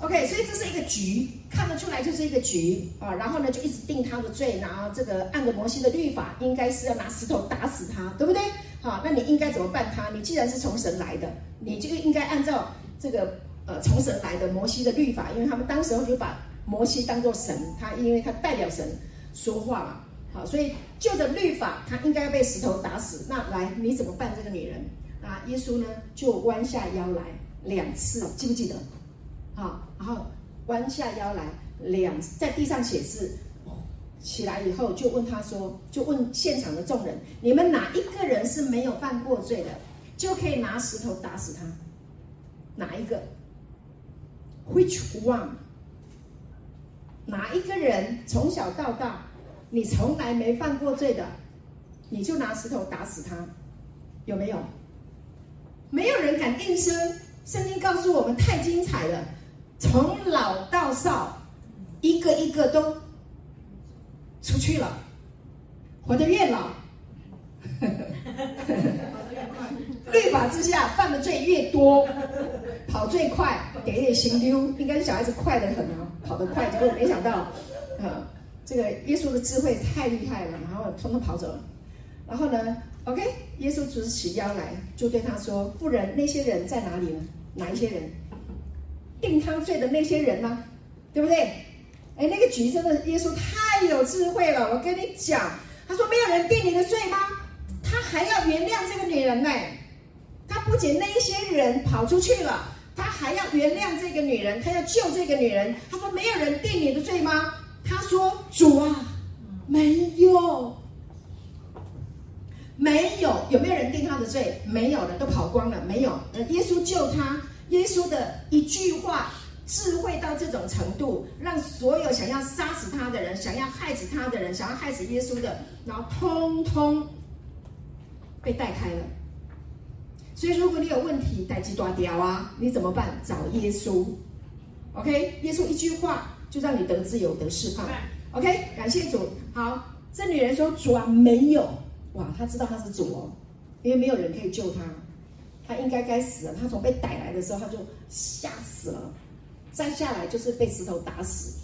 ？OK，所以这是一个局，看得出来就是一个局啊。然后呢，就一直定他的罪，然后这个按着摩西的律法，应该是要拿石头打死他，对不对？好，那你应该怎么办他？你既然是从神来的，你就应该按照这个呃从神来的摩西的律法，因为他们当时候就把摩西当做神，他因为他代表神说话嘛，好，所以就着律法，他应该要被石头打死。那来，你怎么办这个女人？啊，耶稣呢就弯下腰来两次，记不记得？好，然后弯下腰来两在地上写字，起来以后就问他说，就问现场的众人，你们哪一个人是没有犯过罪的，就可以拿石头打死他？哪一个？Which one？哪一个人从小到大你从来没犯过罪的，你就拿石头打死他？有没有？没有人敢应声，圣经告诉我们太精彩了，从老到少，一个一个都出去了，活得越老，律法之下犯的罪越多，跑最快，点点行丢，应该是小孩子快得很啊，跑得快，结果没想到，啊，这个耶稣的智慧太厉害了，然后通通跑走了，然后呢？OK，耶稣直起腰来，就对他说：“妇人，那些人在哪里呢？哪一些人？定他罪的那些人呢？对不对？哎，那个局真的，耶稣太有智慧了。我跟你讲，他说没有人定你的罪吗？他还要原谅这个女人呢。他不仅那一些人跑出去了，他还要原谅这个女人，他要救这个女人。他说没有人定你的罪吗？他说主啊，没有。”没有，有没有人定他的罪？没有的，都跑光了。没有，耶稣救他，耶稣的一句话，智慧到这种程度，让所有想要杀死他的人、想要害死他的人、想要害死耶稣的，然后通通被带开了。所以，如果你有问题，带鸡断掉啊，你怎么办？找耶稣。OK，耶稣一句话就让你得自由、得释放。OK，感谢主。好，这女人说：“主啊，没有。”哇，她知道他是主哦，因为没有人可以救她，她应该该死了。她从被逮来的时候，她就吓死了，摘下来就是被石头打死。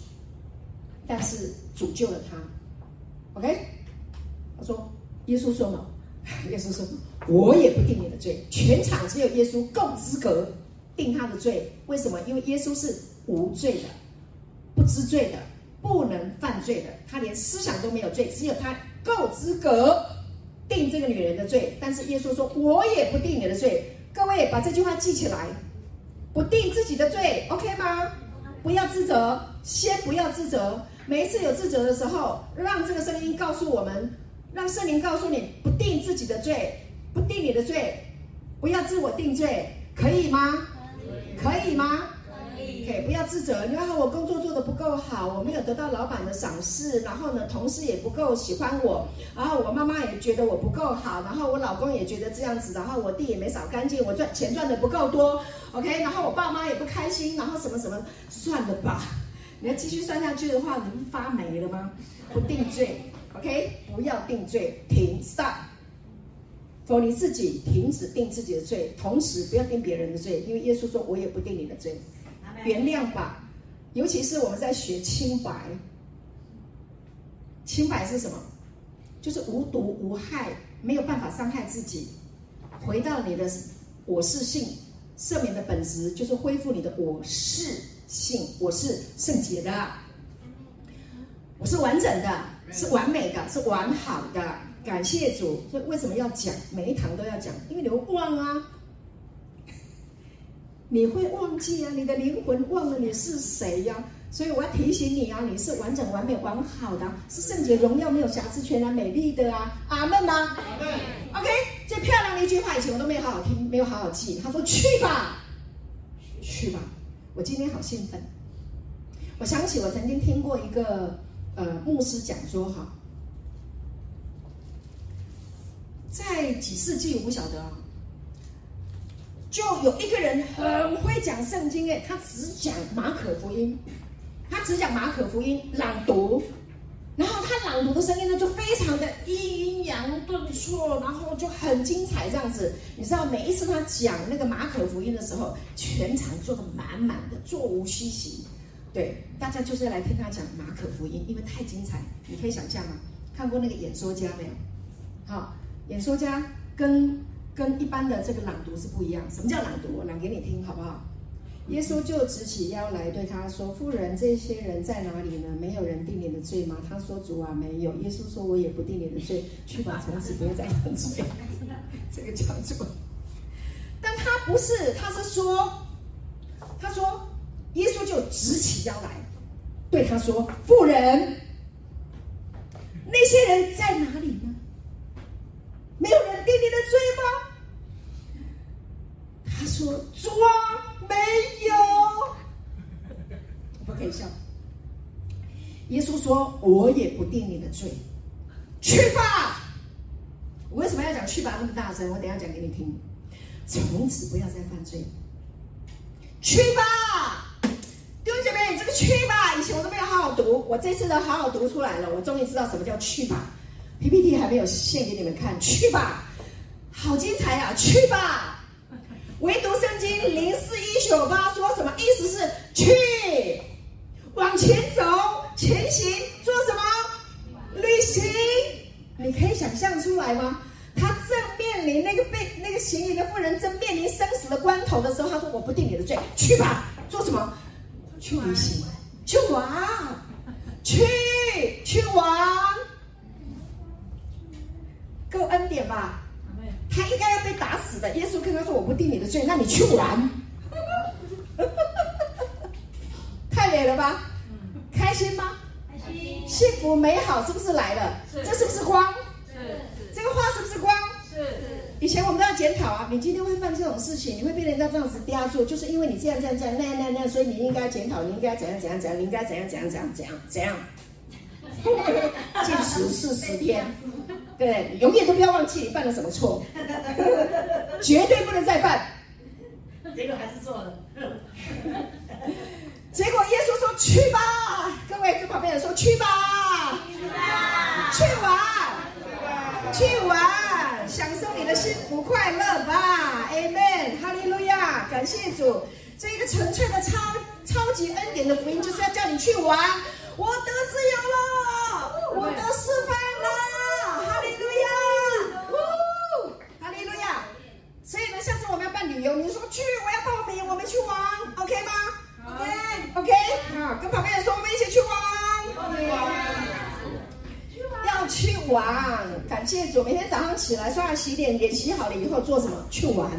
但是主救了他，OK？他说：“ 耶稣说嘛，耶稣说，我也不定你的罪，全场只有耶稣够资格定他的罪。为什么？因为耶稣是无罪的，不知罪的，不能犯罪的，他连思想都没有罪，只有他够资格。”定这个女人的罪，但是耶稣说：“我也不定你的罪。”各位把这句话记起来，不定自己的罪，OK 吗？不要自责，先不要自责。每一次有自责的时候，让这个声音告诉我们，让圣灵告诉你，不定自己的罪，不定你的罪，不要自我定罪，可以吗？可以，吗？不要自责，你看我工作做得不够好，我没有得到老板的赏识，然后呢，同事也不够喜欢我，然后我妈妈也觉得我不够好，然后我老公也觉得这样子，然后我地也没扫干净，我赚钱赚得不够多，OK，然后我爸妈也不开心，然后什么什么，算了吧，你要继续算下去的话，你不发霉了吗？不定罪，OK，不要定罪，停，stop，否你自己停止定自己的罪，同时不要定别人的罪，因为耶稣说，我也不定你的罪。原谅吧，尤其是我们在学清白。清白是什么？就是无毒无害，没有办法伤害自己，回到你的我是性，赦免的本质就是恢复你的我是性，我是圣洁的，我是完整的，是完美的，是完好的。感谢主，所以为什么要讲？每一堂都要讲，因为你会忘啊。你会忘记啊，你的灵魂忘了你是谁呀、啊？所以我要提醒你啊，你是完整、完美、完好的，是圣洁、荣耀、没有瑕疵、全然美丽的啊！阿门吗？阿门。OK，最漂亮的一句话，以前我都没有好好听，没有好好记。他说：“去吧，去吧。”我今天好兴奋。我想起我曾经听过一个呃牧师讲说哈，在几世纪我不晓得啊。就有一个人很会讲圣经哎，他只讲马可福音，他只讲马可福音朗读，然后他朗读的声音呢就非常的抑扬顿挫，然后就很精彩这样子。你知道每一次他讲那个马可福音的时候，全场坐得满满的，座无虚席。对，大家就是来听他讲马可福音，因为太精彩。你可以想象吗？看过那个演说家没有？好，演说家跟。跟一般的这个朗读是不一样。什么叫朗读？我朗给你听，好不好？耶稣就直起腰来对他说：“妇人，这些人在哪里呢？没有人定你的罪吗？”他说：“主啊，没有。”耶稣说：“我也不定你的罪，去吧，从此不要再犯罪。”这个叫做……但他不是，他是说，他说，耶稣就直起腰来对他说：“妇人，那些人在哪里呢？”没有人定你的罪吗？他说：“主啊，没有。”不可以笑。耶稣说：“我也不定你的罪，去吧。”我为什么要讲“去吧”那么大声？我等下讲给你听。从此不要再犯罪。去吧，弟兄姐妹，这个“去吧”以前我都没有好好读，我这次都好好读出来了。我终于知道什么叫“去吧”。PPT 还没有献给你们看，去吧，好精彩啊！去吧，唯独圣经零四一九八说什么？意思是去，往前走，前行，做什么？旅行。你可以想象出来吗？他正面临那个被那个行淫的妇人，正面临生死的关头的时候，他说：“我不定你的罪，去吧，做什么？去旅行，去玩，去去玩。”够恩典吧？他应该要被打死的。耶稣跟他说：“我不定你的罪，那你去玩。”太美了吧？开心吗？开心。幸福美好是不是来了？是。这是不是光？是。这个花是不是光？是。以前我们都要检讨啊，你今天会犯这种事情，你会被人家这样子压住，就是因为你这样这样这样那样那样那样，所以你应该检讨，你应该怎样怎样怎样，你应该怎样怎样怎样怎样怎样。禁食四十天。对，永远都不要忘记你犯了什么错，绝对不能再犯。结果还是做了。结果耶稣说：“去吧，各位跟旁边人说去吧，去吧，去玩，去玩，享受你的幸福快乐吧。”Amen，哈利路亚，感谢主。这一个纯粹的超超级恩典的福音，就是要叫你去玩。我得自由了，我得释放了。所以呢，下次我们要办旅游，你说去，我要报名，我们去玩，OK 吗？OK，OK，啊，跟旁边人说，我们一起去玩要去玩，感谢主，每天早上起来刷牙洗脸，脸洗好了以后做什么？去玩，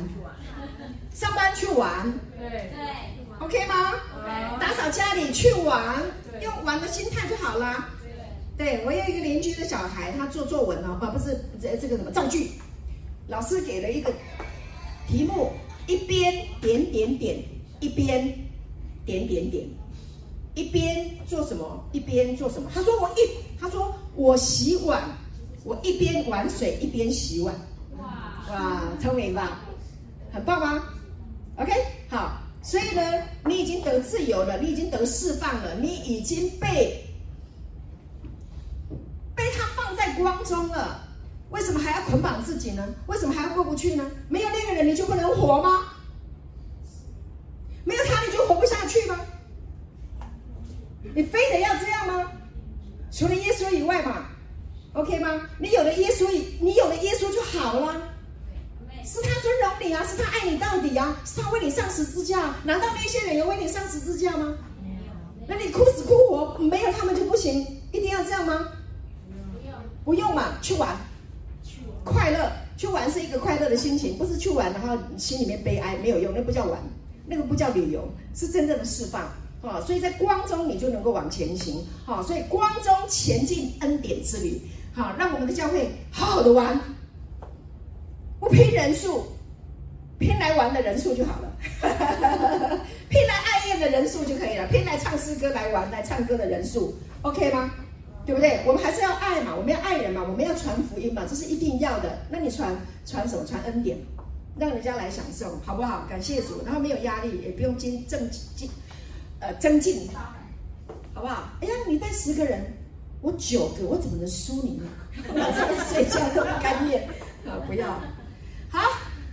上班去玩，对。对，OK 吗？打扫家里去玩，用玩的心态就好了。对，我有一个邻居的小孩，他做作文呢，啊，不是这这个什么造句，老师给了一个。题目一边点点点，一边点点点，一边做什么一边做什么。他说我一，他说我洗碗，我一边玩水一边洗碗。哇哇，聪明吧？很棒吗？OK，好。所以呢，你已经得自由了，你已经得释放了，你已经被被他放在光中了。为什么还要捆绑自己呢？为什么还要过不去呢？没有那个人，你就不能活吗？没有他，你就活不下去吗？你非得要这样吗？除了耶稣以外嘛，OK 吗？你有了耶稣，你有了耶稣就好了。是他尊荣你啊，是他爱你到底啊，是他为你上十字架。难道那些人有为你上十字架吗？那你哭死哭活，没有他们就不行，一定要这样吗？不用，不用嘛，去玩，快乐，去玩是一个快乐的心情，不是去玩然后心里面悲哀，没有用，那不叫玩，那个不叫旅游，是真正的释放啊。所以在光中你就能够往前行，好，所以光中前进恩典之旅，好，让我们的教会好好的玩。不拼人数，拼来玩的人数就好了，拼来爱宴的人数就可以了，拼来唱诗歌来玩来唱歌的人数，OK 吗？对不对？我们还是要爱嘛，我们要爱人嘛，我们要传福音嘛，这是一定要的。那你传传什么？传恩典，让人家来享受，好不好？感谢主，然后没有压力，也不用精增进，呃，增进，好不好？哎呀，你带十个人，我九个，我怎么能输你呢？我这边睡觉都不甘愿啊！不要。好，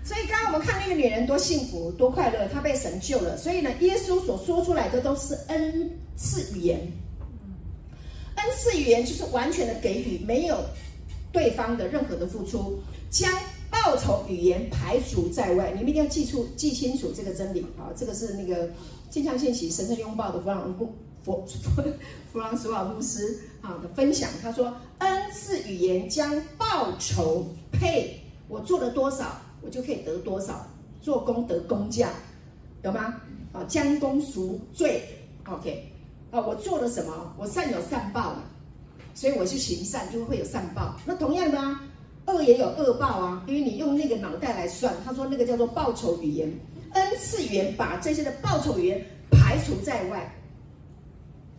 所以刚刚我们看那个女人多幸福多快乐，她被神救了。所以呢，耶稣所说出来的都是恩赐语言，恩赐语言就是完全的给予，没有对方的任何的付出，将报酬语言排除在外。你们一定要记住、记清楚这个真理啊！这个是那个镜像信息神圣拥抱的弗朗弗弗 弗朗索瓦牧师啊的分享。他说，恩赐语言将报酬配。我做了多少，我就可以得多少。做工得工价，有吗？啊，将功赎罪，OK。啊，我做了什么？我善有善报嘛，所以我去行善，就会有善报。那同样的啊，恶也有恶报啊，因为你用那个脑袋来算。他说那个叫做报酬语言，恩赐语言把这些的报酬语言排除在外。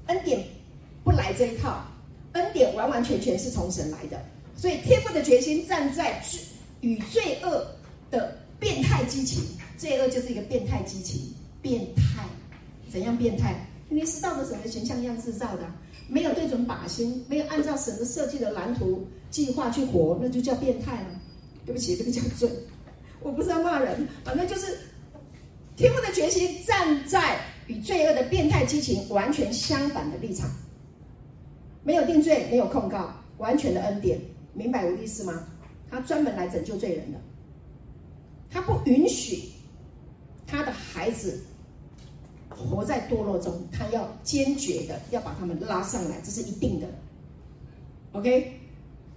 恩典不来这一套，恩典完完全全是从神来的。所以天父的决心站在与罪恶的变态激情，罪恶就是一个变态激情。变态，怎样变态？你是照着神的形象一样制造的，没有对准靶心，没有按照神的设计的蓝图计划去活，那就叫变态了。对不起，这个叫罪。我不是要骂人，反正就是天父的决心站在与罪恶的变态激情完全相反的立场，没有定罪，没有控告，完全的恩典，明白我的意思吗？他专门来拯救罪人的，他不允许他的孩子活在堕落中，他要坚决的要把他们拉上来，这是一定的。OK，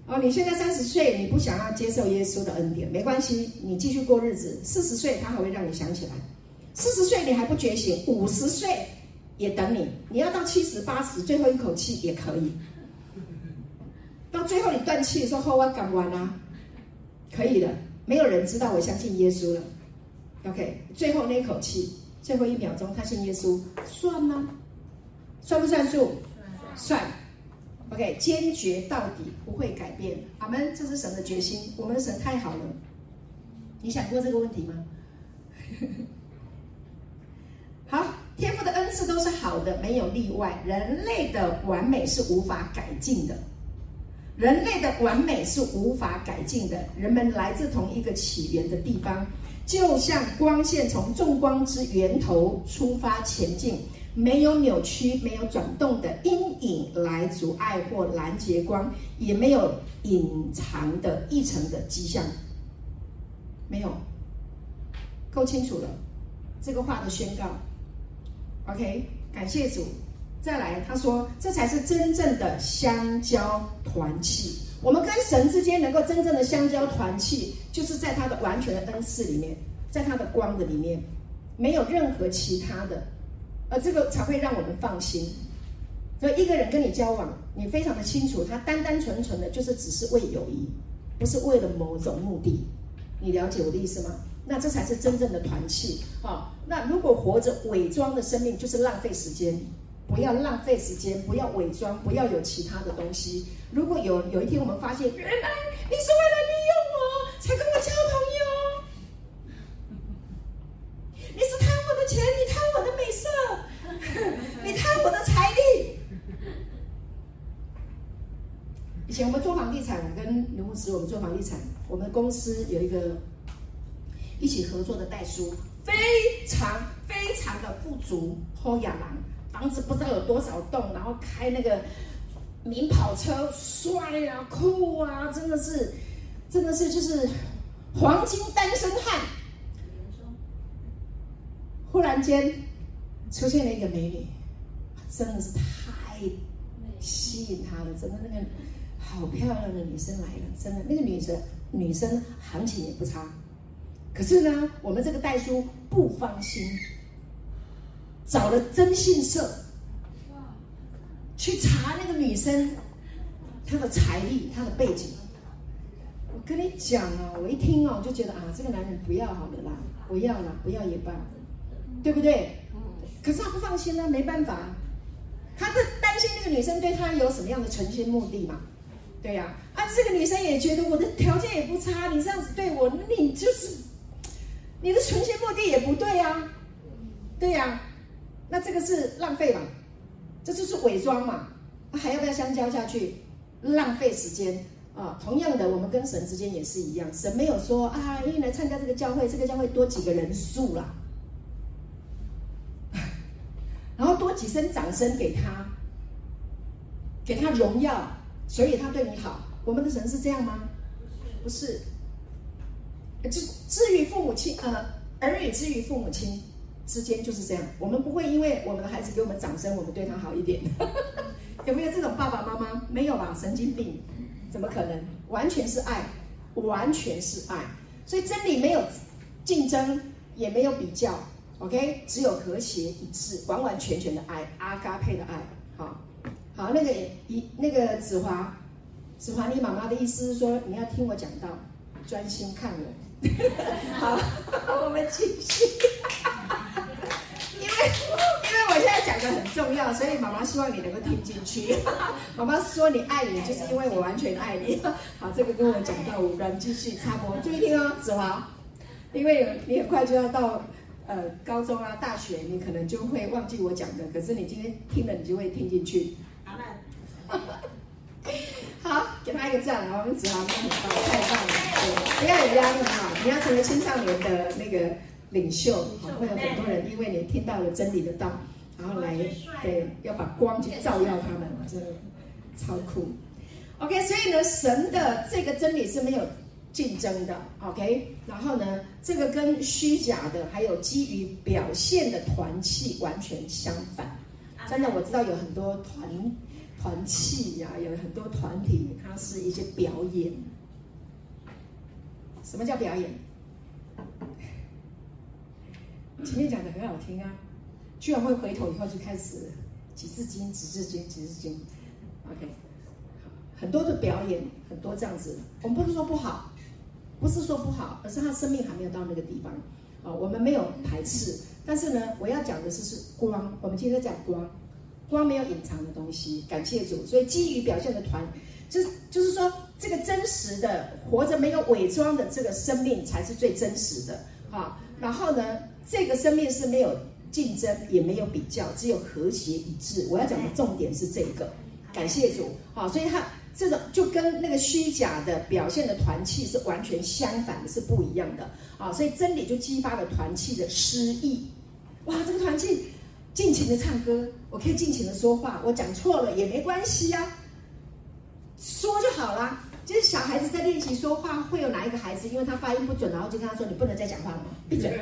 哦，你现在三十岁，你不想要接受耶稣的恩典，没关系，你继续过日子。四十岁，他还会让你想起来；四十岁你还不觉醒，五十岁也等你。你要到七十、八十，最后一口气也可以。到最后你断气的时候，后我赶完啊。可以的，没有人知道我相信耶稣了。OK，最后那口气，最后一秒钟，他信耶稣，算吗？算不算数？算。OK，坚决到底，不会改变。阿门，这是神的决心。我们的神太好了。你想过这个问题吗？好，天赋的恩赐都是好的，没有例外。人类的完美是无法改进的。人类的完美是无法改进的。人们来自同一个起源的地方，就像光线从众光之源头出发前进，没有扭曲、没有转动的阴影来阻碍或拦截光，也没有隐藏的一层的迹象。没有，够清楚了。这个话的宣告。OK，感谢主。再来，他说，这才是真正的相交团契。我们跟神之间能够真正的相交团契，就是在他的完全的恩赐里面，在他的光的里面，没有任何其他的，而这个才会让我们放心。所以一个人跟你交往，你非常的清楚，他单单纯纯的就是只是为友谊，不是为了某种目的。你了解我的意思吗？那这才是真正的团契啊！那如果活着伪装的生命，就是浪费时间。不要浪费时间，不要伪装，不要有其他的东西。如果有有一天我们发现，原来你是为了利用我才跟我交朋友，你是贪我的钱，你贪我的美色，你贪我的财力。以前我们做房地产，我跟刘牧师我们做房地产，我们公司有一个。一起合作的代书非常非常的富足，好雅郎，房子不知道有多少栋，然后开那个名跑车，帅啊酷啊，真的是，真的是就是黄金单身汉。忽然间出现了一个美女，真的是太吸引他了，真的那个好漂亮的女生来了，真的那个女生女生行情也不差。可是呢，我们这个代书不放心，找了征信社，去查那个女生她的财力、她的背景。我跟你讲啊，我一听哦，就觉得啊，这个男人不要好了啦，不要了，不要也罢，对不对？可是他不放心呢，没办法，他是担心那个女生对他有什么样的存心目的嘛？对呀，啊，这个女生也觉得我的条件也不差，你这样子对我，你就是。你的存心目的也不对呀，对呀，那这个是浪费嘛？这就是伪装嘛？还要不要相交下去？浪费时间啊！同样的，我们跟神之间也是一样，神没有说啊，因为来参加这个教会，这个教会多几个人数啦，然后多几声掌声给他，给他荣耀，所以他对你好。我们的神是这样吗？不是。至至于父母亲，呃，儿女之于父母亲之间就是这样。我们不会因为我们的孩子给我们掌声，我们对他好一点。有没有这种爸爸妈妈？没有吧？神经病，怎么可能？完全是爱，完全是爱。所以真理没有竞争，也没有比较，OK？只有和谐一致，完完全全的爱，阿嘎佩的爱。好，好，那个一那个子华，子华，你妈妈的意思是说你要听我讲到，专心看我。好，我们继续。因为我现在讲的很重要，所以妈妈希望你能够听进去。妈妈说你爱你，就是因为我完全爱你。好，这个跟我讲到无关，继续插播，注意听哦，子华。因为你很快就要到呃高中啊、大学，你可能就会忘记我讲的，可是你今天听了，你就会听进去。好了。好，给他一个赞，我们子华很棒，太棒了。不要有压力哈，你要成为青少年的那个领袖，会有很多人因为你听到了真理的道，然后来对，要把光去照耀他们，真的超酷。OK，所以呢，神的这个真理是没有竞争的。OK，然后呢，这个跟虚假的还有基于表现的团契完全相反。真的，我知道有很多团团契呀，有很多团体，它是一些表演。什么叫表演？前面讲的很好听啊，居然会回头以后就开始几字经、几字经、几字经。OK，很多的表演，很多这样子。我们不是说不好，不是说不好，而是他生命还没有到那个地方啊。我们没有排斥，但是呢，我要讲的是是光。我们今天在讲光，光没有隐藏的东西。感谢主，所以基于表现的团。就是就是说，这个真实的活着没有伪装的这个生命才是最真实的啊。然后呢，这个生命是没有竞争，也没有比较，只有和谐一致。我要讲的重点是这个，感谢主啊。所以他这种就跟那个虚假的表现的团契是完全相反的，是不一样的啊。所以真理就激发了团契的诗意。哇，这个团契尽情的唱歌，我可以尽情的说话，我讲错了也没关系呀、啊。说就好了。就是小孩子在练习说话，会有哪一个孩子，因为他发音不准，然后就跟他说：“你不能再讲话了吗？闭嘴！”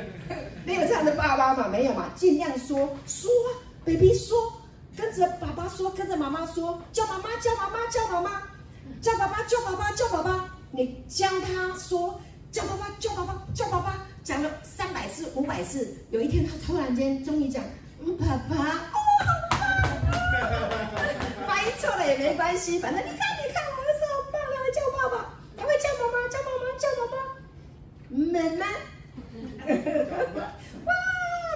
没有这样的爸爸吗？没有嘛？尽量说说，baby 说，跟着爸爸说，跟着妈妈说，叫妈妈叫妈妈叫妈妈，叫爸爸叫爸爸叫爸爸。你教他说叫爸爸叫爸爸叫爸爸，讲了三百次五百次，有一天他突然间终于讲：“嗯，爸爸哦，发音错了也没关系，反正你看你看。”叫爸爸，他会叫妈妈，叫妈妈，叫妈妈，妈妈。哇，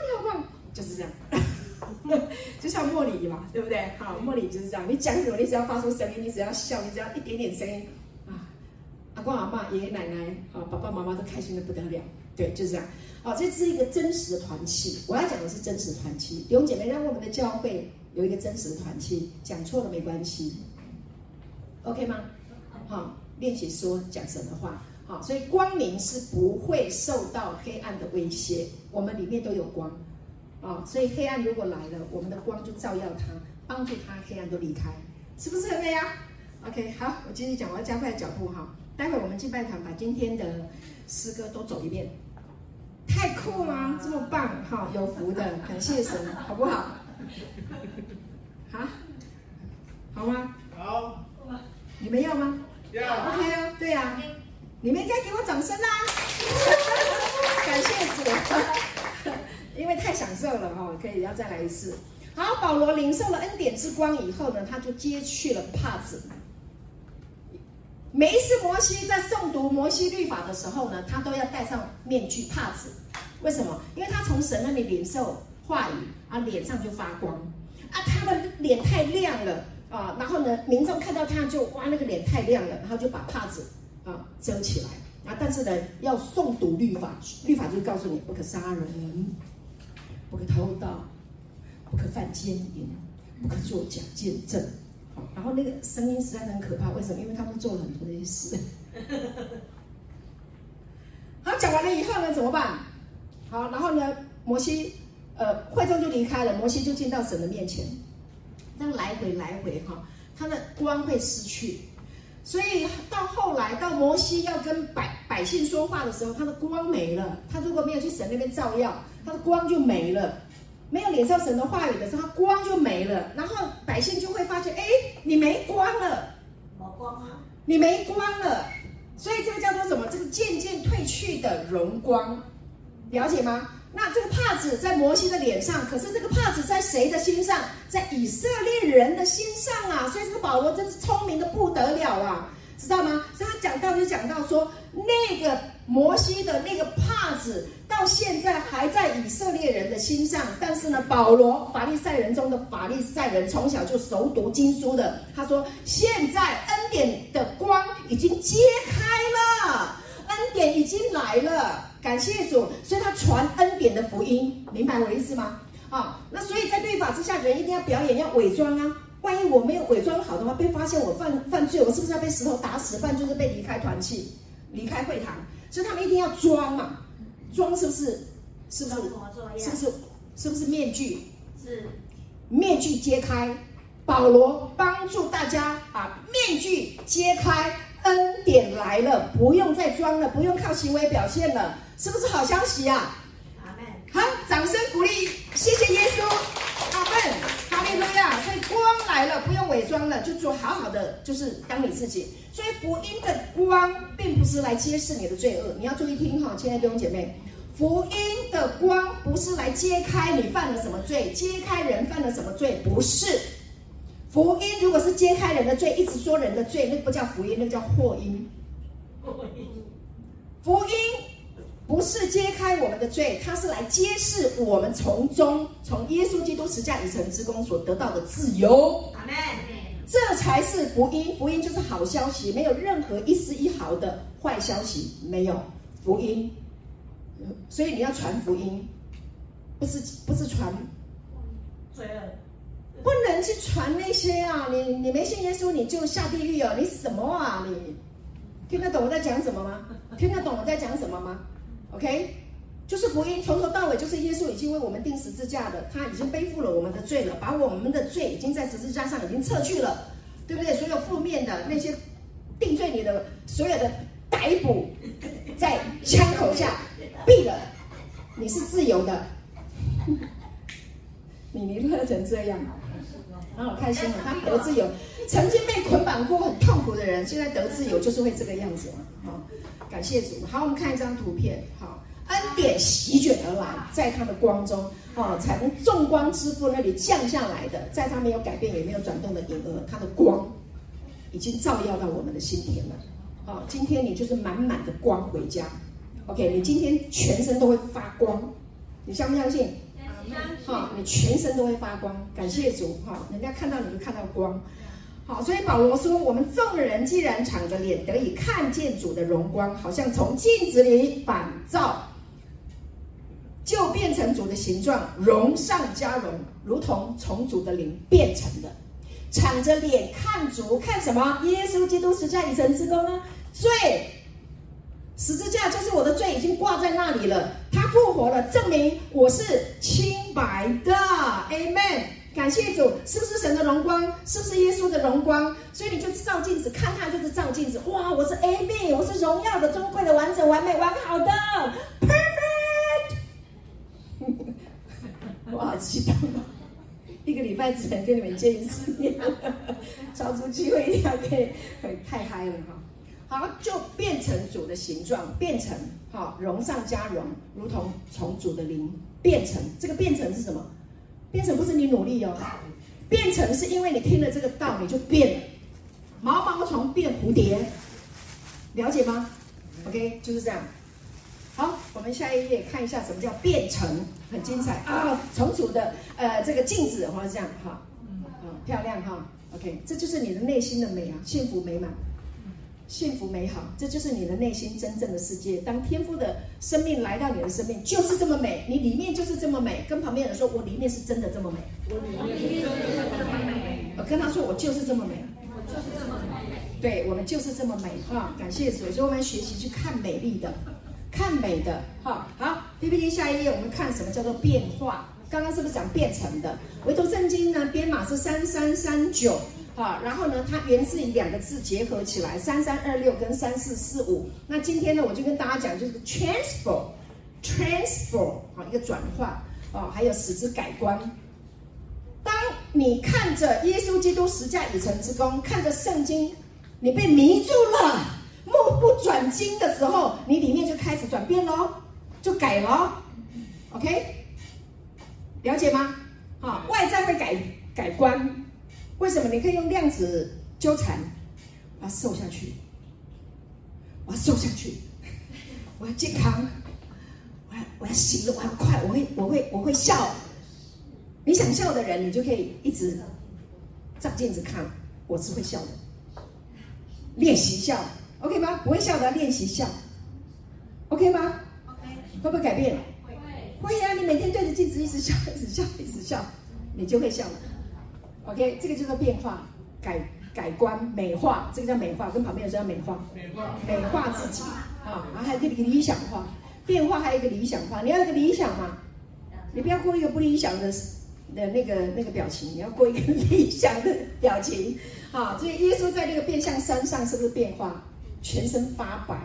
你好棒，就是这样，就像茉莉嘛，对不对？好，茉莉就是这样，你讲什么，你只要发出声音，你只要笑，你只要一点点声音啊，阿公阿妈、爷爷奶奶啊，爸爸妈妈都开心的不得了。对，就是这样。好，这是一个真实的团契。我要讲的是真实的团契，弟兄姐妹，让我们的教会有一个真实的团契。讲错了没关系，OK 吗？好，练习说讲神的话。好，所以光明是不会受到黑暗的威胁。我们里面都有光啊，所以黑暗如果来了，我们的光就照耀它，帮助它，黑暗都离开，是不是很美呀？OK，好，我继续讲，我要加快脚步哈。待会我们敬拜堂把今天的诗歌都走一遍。太酷了，这么棒，好有福的，感谢神，好不好？好，好吗？好，你们要吗？要。OK 啊，对啊，你们应该给我掌声啦！感谢主，因为太享受了哦，可以要再来一次。好，保罗领受了恩典之光以后呢，他就接去了帕子。每一次摩西在诵读摩西律法的时候呢，他都要戴上面具帕子。为什么？因为他从神那里领受话语啊，脸上就发光啊，他的脸太亮了啊。然后呢，民众看到他就哇，那个脸太亮了，然后就把帕子啊遮起来啊。但是呢，要诵读律法，律法就告诉你不可杀人，不可偷盗，不可犯奸淫，不可作假见证。然后那个声音实在很可怕，为什么？因为他们做了很多那些事。好，讲完了以后呢，怎么办？好，然后呢，摩西，呃，会众就离开了，摩西就进到神的面前，这样来回来回哈，他的光会失去，所以到后来到摩西要跟百百姓说话的时候，他的光没了，他如果没有去神那边照耀，他的光就没了。没有领受神的话语的时候，他光就没了，然后百姓就会发现，哎，你没光了，没光啊，你没光了，所以这个叫做什么？这个渐渐褪去的荣光，了解吗？那这个帕子在摩西的脸上，可是这个帕子在谁的心上？在以色列人的心上啊！所以这个保罗真是聪明的不得了啊，知道吗？所以他讲到就讲到说那个。摩西的那个帕子到现在还在以色列人的心上，但是呢，保罗法利赛人中的法利赛人，从小就熟读经书的，他说：“现在恩典的光已经揭开了，恩典已经来了，感谢主。”所以他传恩典的福音，明白我的意思吗？啊，那所以在律法之下，人一定要表演，要伪装啊。万一我没有伪装好的话，被发现我犯犯罪，我是不是要被石头打死？不然就是被离开团契，离开会堂。所以他们一定要装嘛，装是不是？是不是？是不是？是不是面具？是。面具揭开，保罗帮助大家把面具揭开，恩典来了，不用再装了，不用靠行为表现了，是不是好消息啊？阿门。好，掌声鼓励，谢谢耶稣，阿门。哈利路亚！所以光来了，不用伪装了，就做好好的，就是当你自己。所以福音的光并不是来揭示你的罪恶，你要注意听哈，亲爱的弟兄姐妹，福音的光不是来揭开你犯了什么罪，揭开人犯了什么罪，不是。福音如果是揭开人的罪，一直说人的罪，那不叫福音，那个叫祸因。福音。不是揭开我们的罪，他是来揭示我们从中从耶稣基督十架以成之功所得到的自由。阿门。这才是福音，福音就是好消息，没有任何一丝一毫的坏消息，没有福音。所以你要传福音，不是不是传罪恶，不能去传那些啊！你你没信耶稣，你就下地狱哦！你什么啊？你听得懂我在讲什么吗？听得懂我在讲什么吗？OK，就是福音从头到尾就是耶稣已经为我们钉十字架的，他已经背负了我们的罪了，把我们的罪已经在十字架上已经撤去了，对不对？所有负面的那些定罪你的所有的逮捕，在枪口下毙了，你是自由的。你你乐成这样，很好开心啊！他得自由，曾经被捆绑过很痛苦的人，现在得自由就是会这个样子，啊。感谢主，好，我们看一张图片，好，恩典席卷而来，在他的光中，啊，从众光之父那里降下来的，在他没有改变也没有转动的影儿，他的光已经照耀到我们的心田了，啊，今天你就是满满的光回家。OK，你今天全身都会发光，你相不相信？好，你全身都会发光，感谢主。哈！人家看到你就看到光，好，所以保罗说，我们众人既然敞着脸得以看见主的荣光，好像从镜子里反照，就变成主的形状，荣上加荣，如同从主的灵变成的。敞着脸看主，看什么？耶稣基督十架已成之功呢？罪。十字架就是我的罪，已经挂在那里了。他复活了，证明我是清白的。Amen。感谢主，是不是神的荣光？是不是耶稣的荣光？所以你就照镜子，看他就是照镜子。哇，我是 Amen，我是荣耀的、尊贵的、完整、完美、完好的，Perfect。我好激动啊！一个礼拜只能跟你们见一次面，找出机会一定要可以，太嗨了哈！好，就变成主的形状，变成好，荣上加荣，如同从主的灵变成。这个变成是什么？变成不是你努力哦，变成是因为你听了这个道，理就变了。毛毛虫变蝴蝶，了解吗？OK，就是这样。好，我们下一页看一下什么叫变成，很精彩啊！从主的呃这个镜子，或者这样哈，嗯，漂亮哈。OK，这就是你的内心的美啊，幸福美满。幸福美好，这就是你的内心真正的世界。当天赋的生命来到你的生命，就是这么美，你里面就是这么美。跟旁边人说，我里面是真的这么美。我里面真的这么美。我跟他说，我就是这么美。我就是这么美。对，我们就是这么美哈！感谢主，所以我们学习去看美丽的，看美的哈。好，PPT 下一页，我们看什么叫做变化？刚刚是不是讲变成的？唯独圣经呢，编码是三三三九。好，然后呢，它源自于两个字结合起来，三三二六跟三四四五。那今天呢，我就跟大家讲，就是 transform，transform，啊，一个转换，啊，还有使之改观。当你看着耶稣基督十架已成之功，看着圣经，你被迷住了，目不转睛的时候，你里面就开始转变喽，就改了。OK，了解吗？啊，外在会改改观。为什么？你可以用量子纠缠，我要瘦下去，我要瘦下去，我要健康，我要我要行动，我要快，我会我会我会笑。你想笑的人，你就可以一直照镜子看，我是会笑的。练习笑，OK 吗？不会笑的要练习笑，OK 吗？OK。会不会改变？会。会呀，你每天对着镜子一直笑，一直笑，一直笑，你就会笑了。OK，这个叫做变化、改改观、美化，这个叫美化。跟旁边的人说要美化，美化，美化自己啊。然后还有一个理想化，变化还有一个理想化。你要有个理想嘛，你不要过一个不理想的的那个那个表情，你要过一个 理想的表情。啊，所以耶稣在那个变相山上是不是变化？全身发白，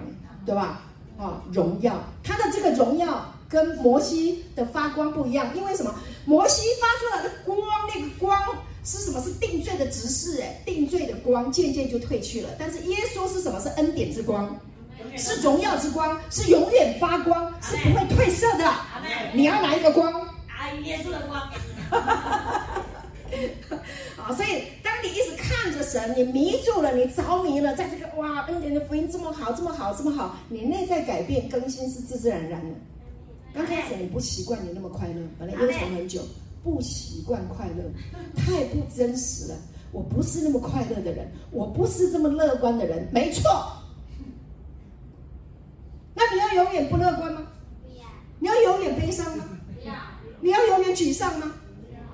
对吧？啊，荣耀，他的这个荣耀跟摩西的发光不一样，因为什么？摩西发出来的光，那个光。是什么？是定罪的执事，哎，定罪的光渐渐就褪去了。但是耶稣是什么？是恩典之光，是荣耀之光，是永远发光，是不会褪色的。你要哪一个光？啊，耶稣的光。好，所以当你一直看着神，你迷住了，你着迷了，在这个哇，恩典的福音这么好，这么好，这么好，你内在改变更新是自自然然的。刚开始你不习惯你那么快乐，本来忧愁很久。不习惯快乐，太不真实了。我不是那么快乐的人，我不是这么乐观的人，没错。那你要永远不乐观吗？不要。你要永远悲伤吗？不要。你要永远沮丧吗？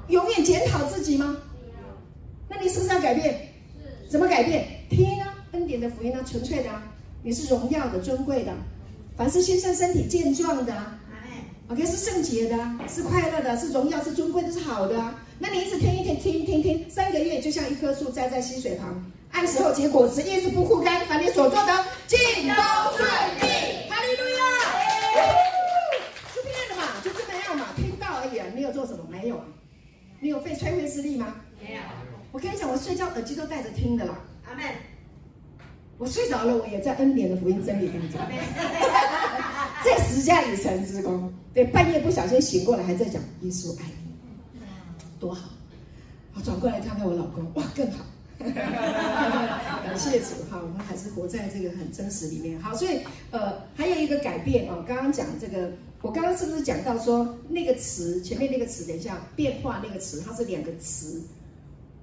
永远检讨自己吗？那你是不是要改变？是。怎么改变？听啊，恩典的福音啊，纯粹的啊，你是荣耀的、尊贵的，凡是先生身体健壮的啊。OK，是圣洁的，是快乐的，是荣耀，是尊贵的，是好的。那你一直听一听，听听听，三个月就像一棵树栽在溪水旁，按时候结果子，叶子不枯干，凡你所做的尽都顺利。哈利路亚！就这样的嘛，就这么样嘛，听到而已啊，没有做什么，没有啊。你有费吹灰之力吗？没有。我跟你讲，我睡觉耳机都带着听的啦。阿妹。我睡着了，我也在恩典的福音真理当中。在十架以成之功，对，半夜不小心醒过来，还在讲耶稣爱你，多好！我转过来看看我老公，哇，更好！感 感谢主哈，我们还是活在这个很真实里面。好，所以呃，还有一个改变哦。刚刚讲这个，我刚刚是不是讲到说那个词前面那个词？等一下，变化那个词，它是两个词。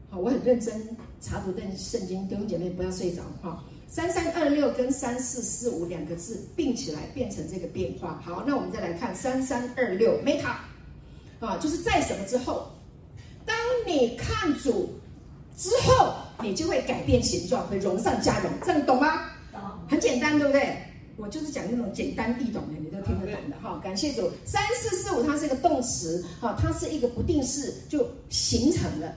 好，我很认真查读的圣经，弟兄姐妹不要睡着哈。三三二六跟三四四五两个字并起来变成这个变化。好，那我们再来看三三二六，meta 啊，就是在什么之后？当你看主之后，你就会改变形状，会容上加容，这样懂吗？懂。很简单，对不对？我就是讲那种简单易懂的，你都听得懂的哈。感谢主，三四四五它是一个动词，哈，它是一个不定式，就形成了。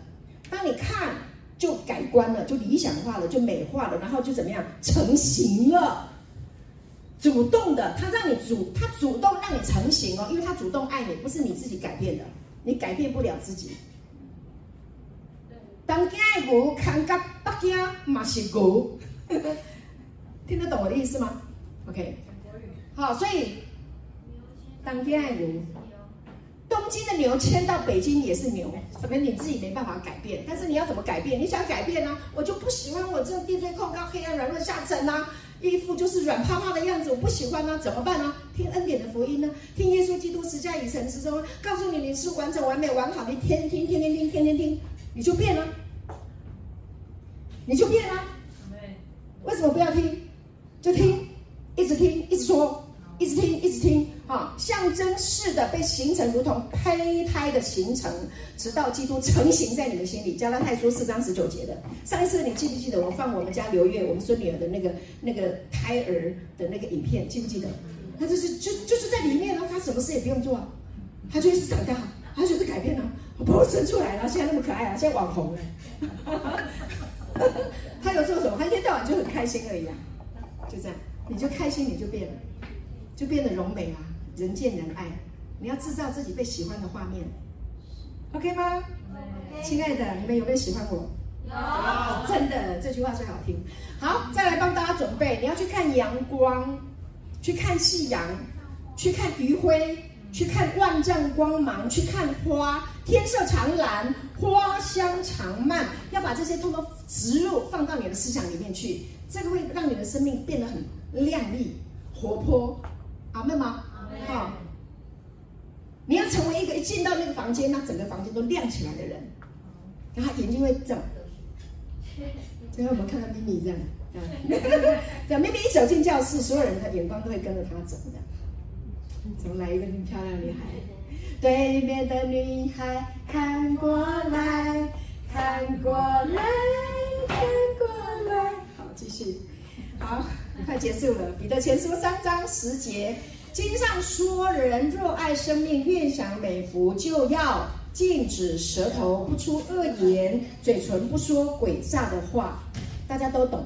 当你看，就改观了，就理想化了，就美化了，然后就怎么样成型了？主动的，他让你主，他主动让你成型哦，因为他主动爱你，不是你自己改变的，你改变不了自己。当家的牛看甲北京嘛是牛，听得懂我的意思吗？OK，好，所以当家的牛。东京的牛迁到北京也是牛，可能你自己没办法改变，但是你要怎么改变？你想改变呢、啊？我就不喜欢我这地最控高、黑暗软弱下沉呐、啊，衣服就是软趴趴的样子，我不喜欢呢、啊，怎么办呢、啊？听恩典的福音呢？听耶稣基督十架以诚实中告诉你你是完整、完美、完好的，天天听，天天听，天天听，你就变了，你就变了。为什么不要听？就听，一直听，一直说。一直听，一直听，啊，象征式的被形成，如同胚胎的形成，直到基督成型在你的心里。加拉太书四章十九节的。上一次你记不记得我放我们家刘月，我们孙女儿的那个那个胎儿的那个影片，记不记得？他就是就就是在里面呢，他什么事也不用做啊，他就一直长大，他就是改变了，不生出来了，现在那么可爱啊，现在网红了。他有做什么？他一天到晚就很开心而已啊，就这样，你就开心，你就变了。就变得柔美了，人见人爱。你要制造自己被喜欢的画面，OK 吗？Okay. 亲爱的，你们有没有喜欢我？有真的，这句话最好听。好，再来帮大家准备。你要去看阳光，去看夕阳，去看余晖，去看万丈光芒，去看花，天色长蓝，花香长漫。要把这些通通植入，放到你的思想里面去，这个会让你的生命变得很亮丽、活泼。好妹吗？好，你要成为一个一进到那个房间，那整个房间都亮起来的人，然后眼睛会这样。最后我们看到咪咪这样，对，咪咪一走进教室，所有人的眼光都会跟着他走的。怎么来一个漂亮的女孩？对面的女孩看过来，看过来，看过来。好，继续。好。快结束了，彼得前书三章十节，经上说：人若爱生命，愿享美福，就要禁止舌头不出恶言，嘴唇不说诡诈的话。大家都懂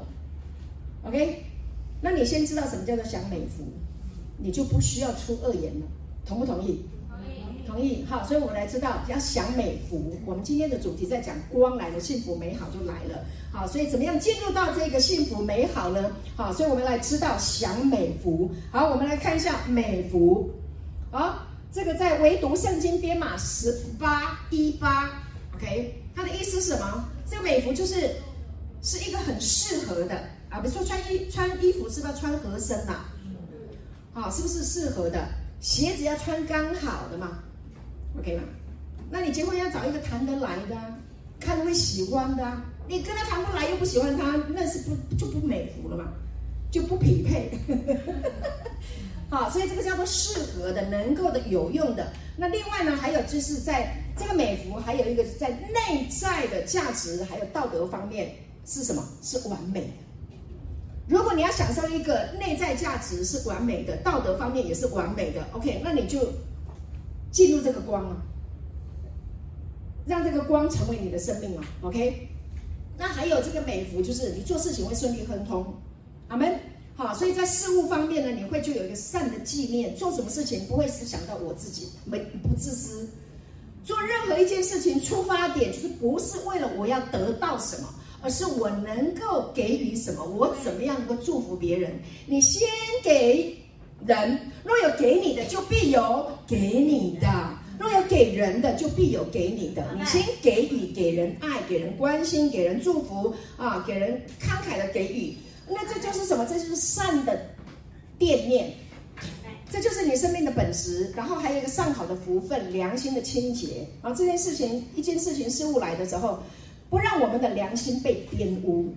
，OK？那你先知道什么叫做享美福，你就不需要出恶言了，同不同意？同意，好，所以我们来知道要享美福。我们今天的主题在讲光来了，幸福美好就来了。好，所以怎么样进入到这个幸福美好呢？好，所以我们来知道享美福。好，我们来看一下美福。好，这个在唯独圣经编码十八一八，OK，它的意思是什么？这个美福就是是一个很适合的啊，比如说穿衣穿衣服是不是要穿合身呐？好，是不是适合的？鞋子要穿刚好的嘛？OK 吗？那你结婚要找一个谈得来的，看着会喜欢的。你跟他谈不来又不喜欢他，那是不就不美福了吗？就不匹配。好，所以这个叫做适合的、能够的、有用的。那另外呢，还有就是在这个美福，还有一个在内在的价值还有道德方面是什么？是完美的。如果你要享受一个内在价值是完美的，道德方面也是完美的，OK，那你就。进入这个光啊，让这个光成为你的生命啊，OK？那还有这个美福，就是你做事情会顺利亨通，阿门。好，所以在事物方面呢，你会就有一个善的纪念，做什么事情不会是想到我自己，没不自私。做任何一件事情，出发点就是不是为了我要得到什么，而是我能够给予什么，我怎么样能够祝福别人。你先给。人若有给你的，就必有给你的；若有给人的，就必有给你的。你先给予，给人爱，给人关心，给人祝福啊，给人慷慨的给予，那这就是什么？这就是善的惦念，这就是你生命的本质。然后还有一个上好的福分，良心的清洁。然后这件事情，一件事情事物来的时候，不让我们的良心被玷污。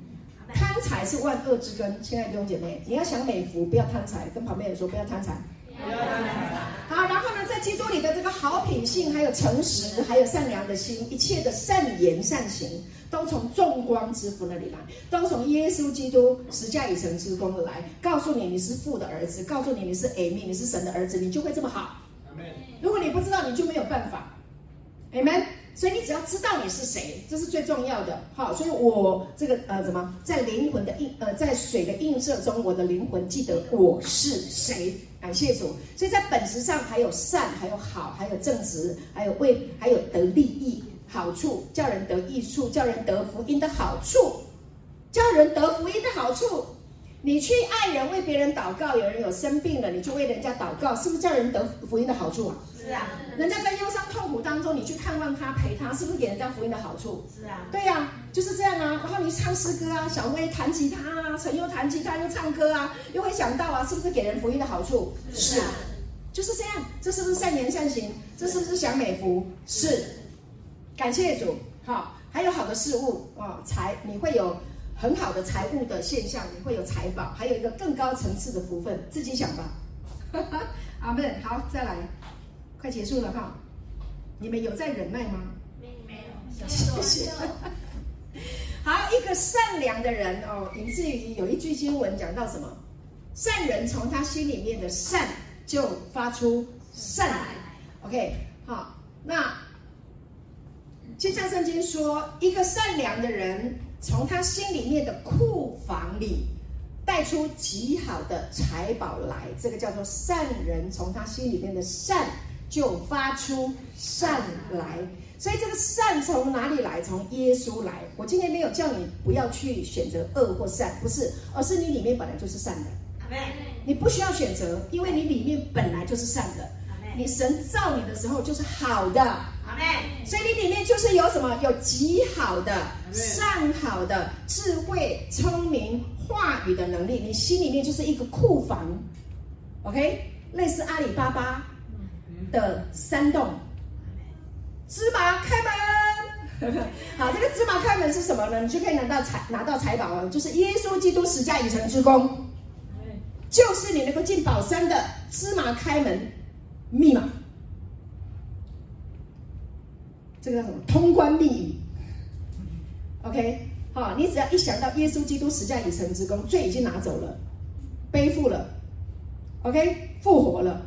贪财是万恶之根，亲爱的弟兄姐妹，你要想美福，不要贪财。跟旁边人说，不要贪财。好，然后呢，在基督里的这个好品性，还有诚实，还有善良的心，一切的善言善行，都从众光之父那里来，都从耶稣基督十架以成之功而来。告诉你，你是父的儿子；告诉你，你是 A 米你是神的儿子，你就会这么好。如果你不知道，你就没有办法。Amen。所以你只要知道你是谁，这是最重要的。好，所以我这个呃，怎么在灵魂的映呃，在水的映射中，我的灵魂记得我是谁。感谢主。所以在本质上还有善，还有好，还有正直，还有为，还有得利益好处，叫人得益处，叫人得福音的好处，叫人得福音的好处。你去爱人，为别人祷告，有人有生病了，你就为人家祷告，是不是叫人得福音的好处啊？是啊，人家在忧伤痛苦当中，你去看望他，陪他，是不是给人家福音的好处？是啊，对呀、啊，就是这样啊。然后你唱诗歌啊，小薇弹吉他啊，陈又弹吉他又唱歌啊，又会想到啊，是不是给人福音的好处？是啊，就是这样。这是不是善言善行？这是不是享美福？是。感谢主，好，还有好的事物啊，财你会有很好的财务的现象，你会有财宝，还有一个更高层次的福分，自己想吧。阿门。好，再来。快结束了哈，你们有在忍耐吗？没没有，谢谢。好，一个善良的人哦，以至于有一句经文讲到什么？善人从他心里面的善就发出善来。OK，好，那就像圣经说，一个善良的人从他心里面的库房里带出极好的财宝来，这个叫做善人从他心里面的善。就发出善来，所以这个善从哪里来？从耶稣来。我今天没有叫你不要去选择恶或善，不是，而是你里面本来就是善的。你不需要选择，因为你里面本来就是善的。你神造你的时候就是好的。所以你里面就是有什么？有极好的、善好的智慧、聪明、话语的能力。你心里面就是一个库房。OK，类似阿里巴巴。的山洞，芝麻开门。好，这个芝麻开门是什么呢？你就可以拿到财，拿到财宝了。就是耶稣基督十架已成之功，就是你能够进宝山的芝麻开门密码。这个叫什么？通关密语。OK，好，你只要一想到耶稣基督十架已成之功，罪已经拿走了，背负了，OK，复活了，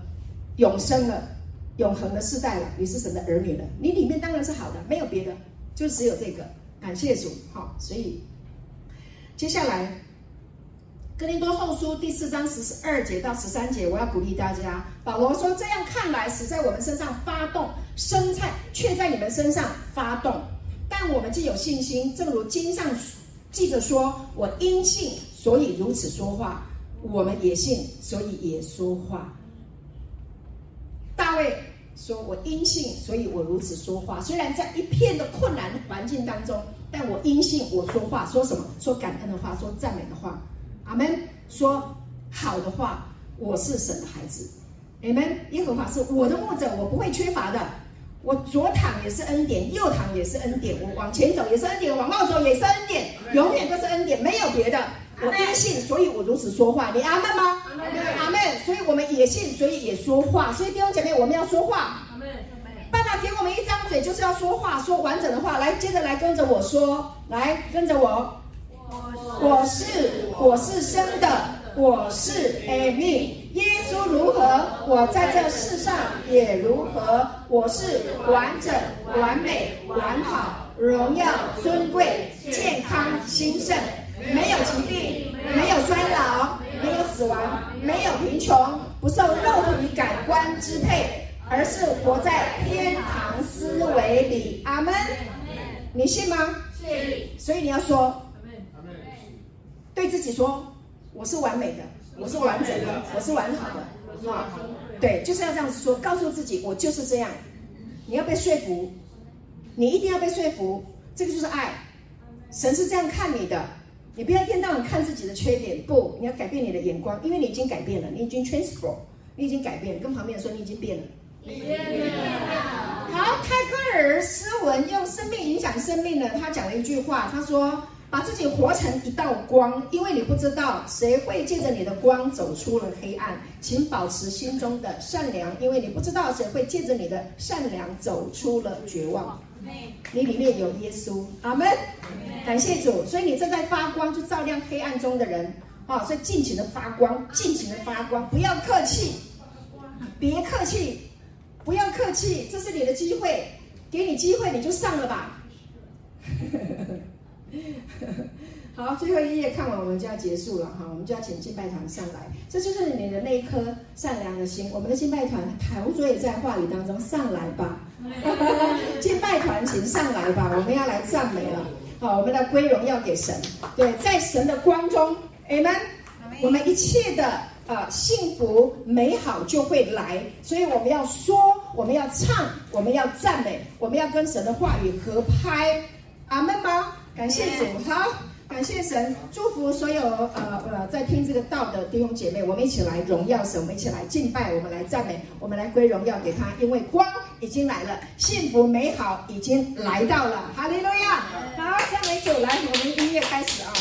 永生了。永恒的世代了，你是神的儿女了，你里面当然是好的，没有别的，就只有这个。感谢主，好，所以接下来哥林多后书第四章十二节到十三节，我要鼓励大家。保罗说：“这样看来，死在我们身上发动，生菜却在你们身上发动。但我们既有信心，正如经上记着说：我因信，所以如此说话；我们也信，所以也说话。”大卫说：“我阴性，所以我如此说话。虽然在一片的困难环境当中，但我阴性，我说话。说什么？说感恩的话，说赞美的话。阿门。说好的话。我是神的孩子。阿门。耶和华是我的牧者，我不会缺乏的。我左躺也是恩典，右躺也是恩典。我往前走也是恩典，往后走也是恩典，永远都是恩典，没有别的。”我因信，所以我如此说话。你阿门吗？阿门。所以我们也信，所以也说话。所以弟兄姐妹，我们要说话。爸爸给我们一张嘴，就是要说话，说完整的话。来，接着来跟着我说，来跟着我。我是我是生的，我是 Amen。耶稣如何，我在这世上也如何。我是完整、完美、完好、荣耀、尊贵、健康、兴盛。没有疾病，没有衰老，没有死亡，没有贫穷，不受肉体感官支配，而是活在天堂思维里。阿门。你信吗？信。所以你要说，对自己说，我是完美的，我是完整的，我是完好的。啊，对，就是要这样子说，告诉自己，我就是这样。你要被说服，你一定要被说服，这个就是爱。神是这样看你的，你不要一天到晚看自己的缺点，不，你要改变你的眼光，因为你已经改变了，你已经 transform，你已经改变了，跟旁边人说你已经变了。好，泰戈尔诗文用生命影响生命呢，他讲了一句话，他说。把自己活成一道光，因为你不知道谁会借着你的光走出了黑暗。请保持心中的善良，因为你不知道谁会借着你的善良走出了绝望。你里面有耶稣，阿门。感谢主，所以你正在发光，就照亮黑暗中的人。啊，所以尽情的发光，尽情的发光，不要客气，别客气，不要客气，这是你的机会，给你机会你就上了吧。好，最后一页看完，我们就要结束了哈，我们就要请敬拜团上来。这就是你的那一颗善良的心。我们的敬拜团，陶主也在话语当中上来吧。敬拜团，请上来吧，我们要来赞美了。好，我们的归荣耀给神。对，在神的光中，Amen。我们一切的呃幸福美好就会来，所以我们要说，我们要唱，我们要赞美，我们要跟神的话语合拍。阿门吗？感谢主，好，感谢神，祝福所有呃呃在听这个道的弟兄姐妹，我们一起来荣耀神，我们一起来敬拜，我们来赞美，我们来归荣耀给他，因为光已经来了，幸福美好已经来到了，哈利路亚！好，赞美主，来，我们音乐开始啊。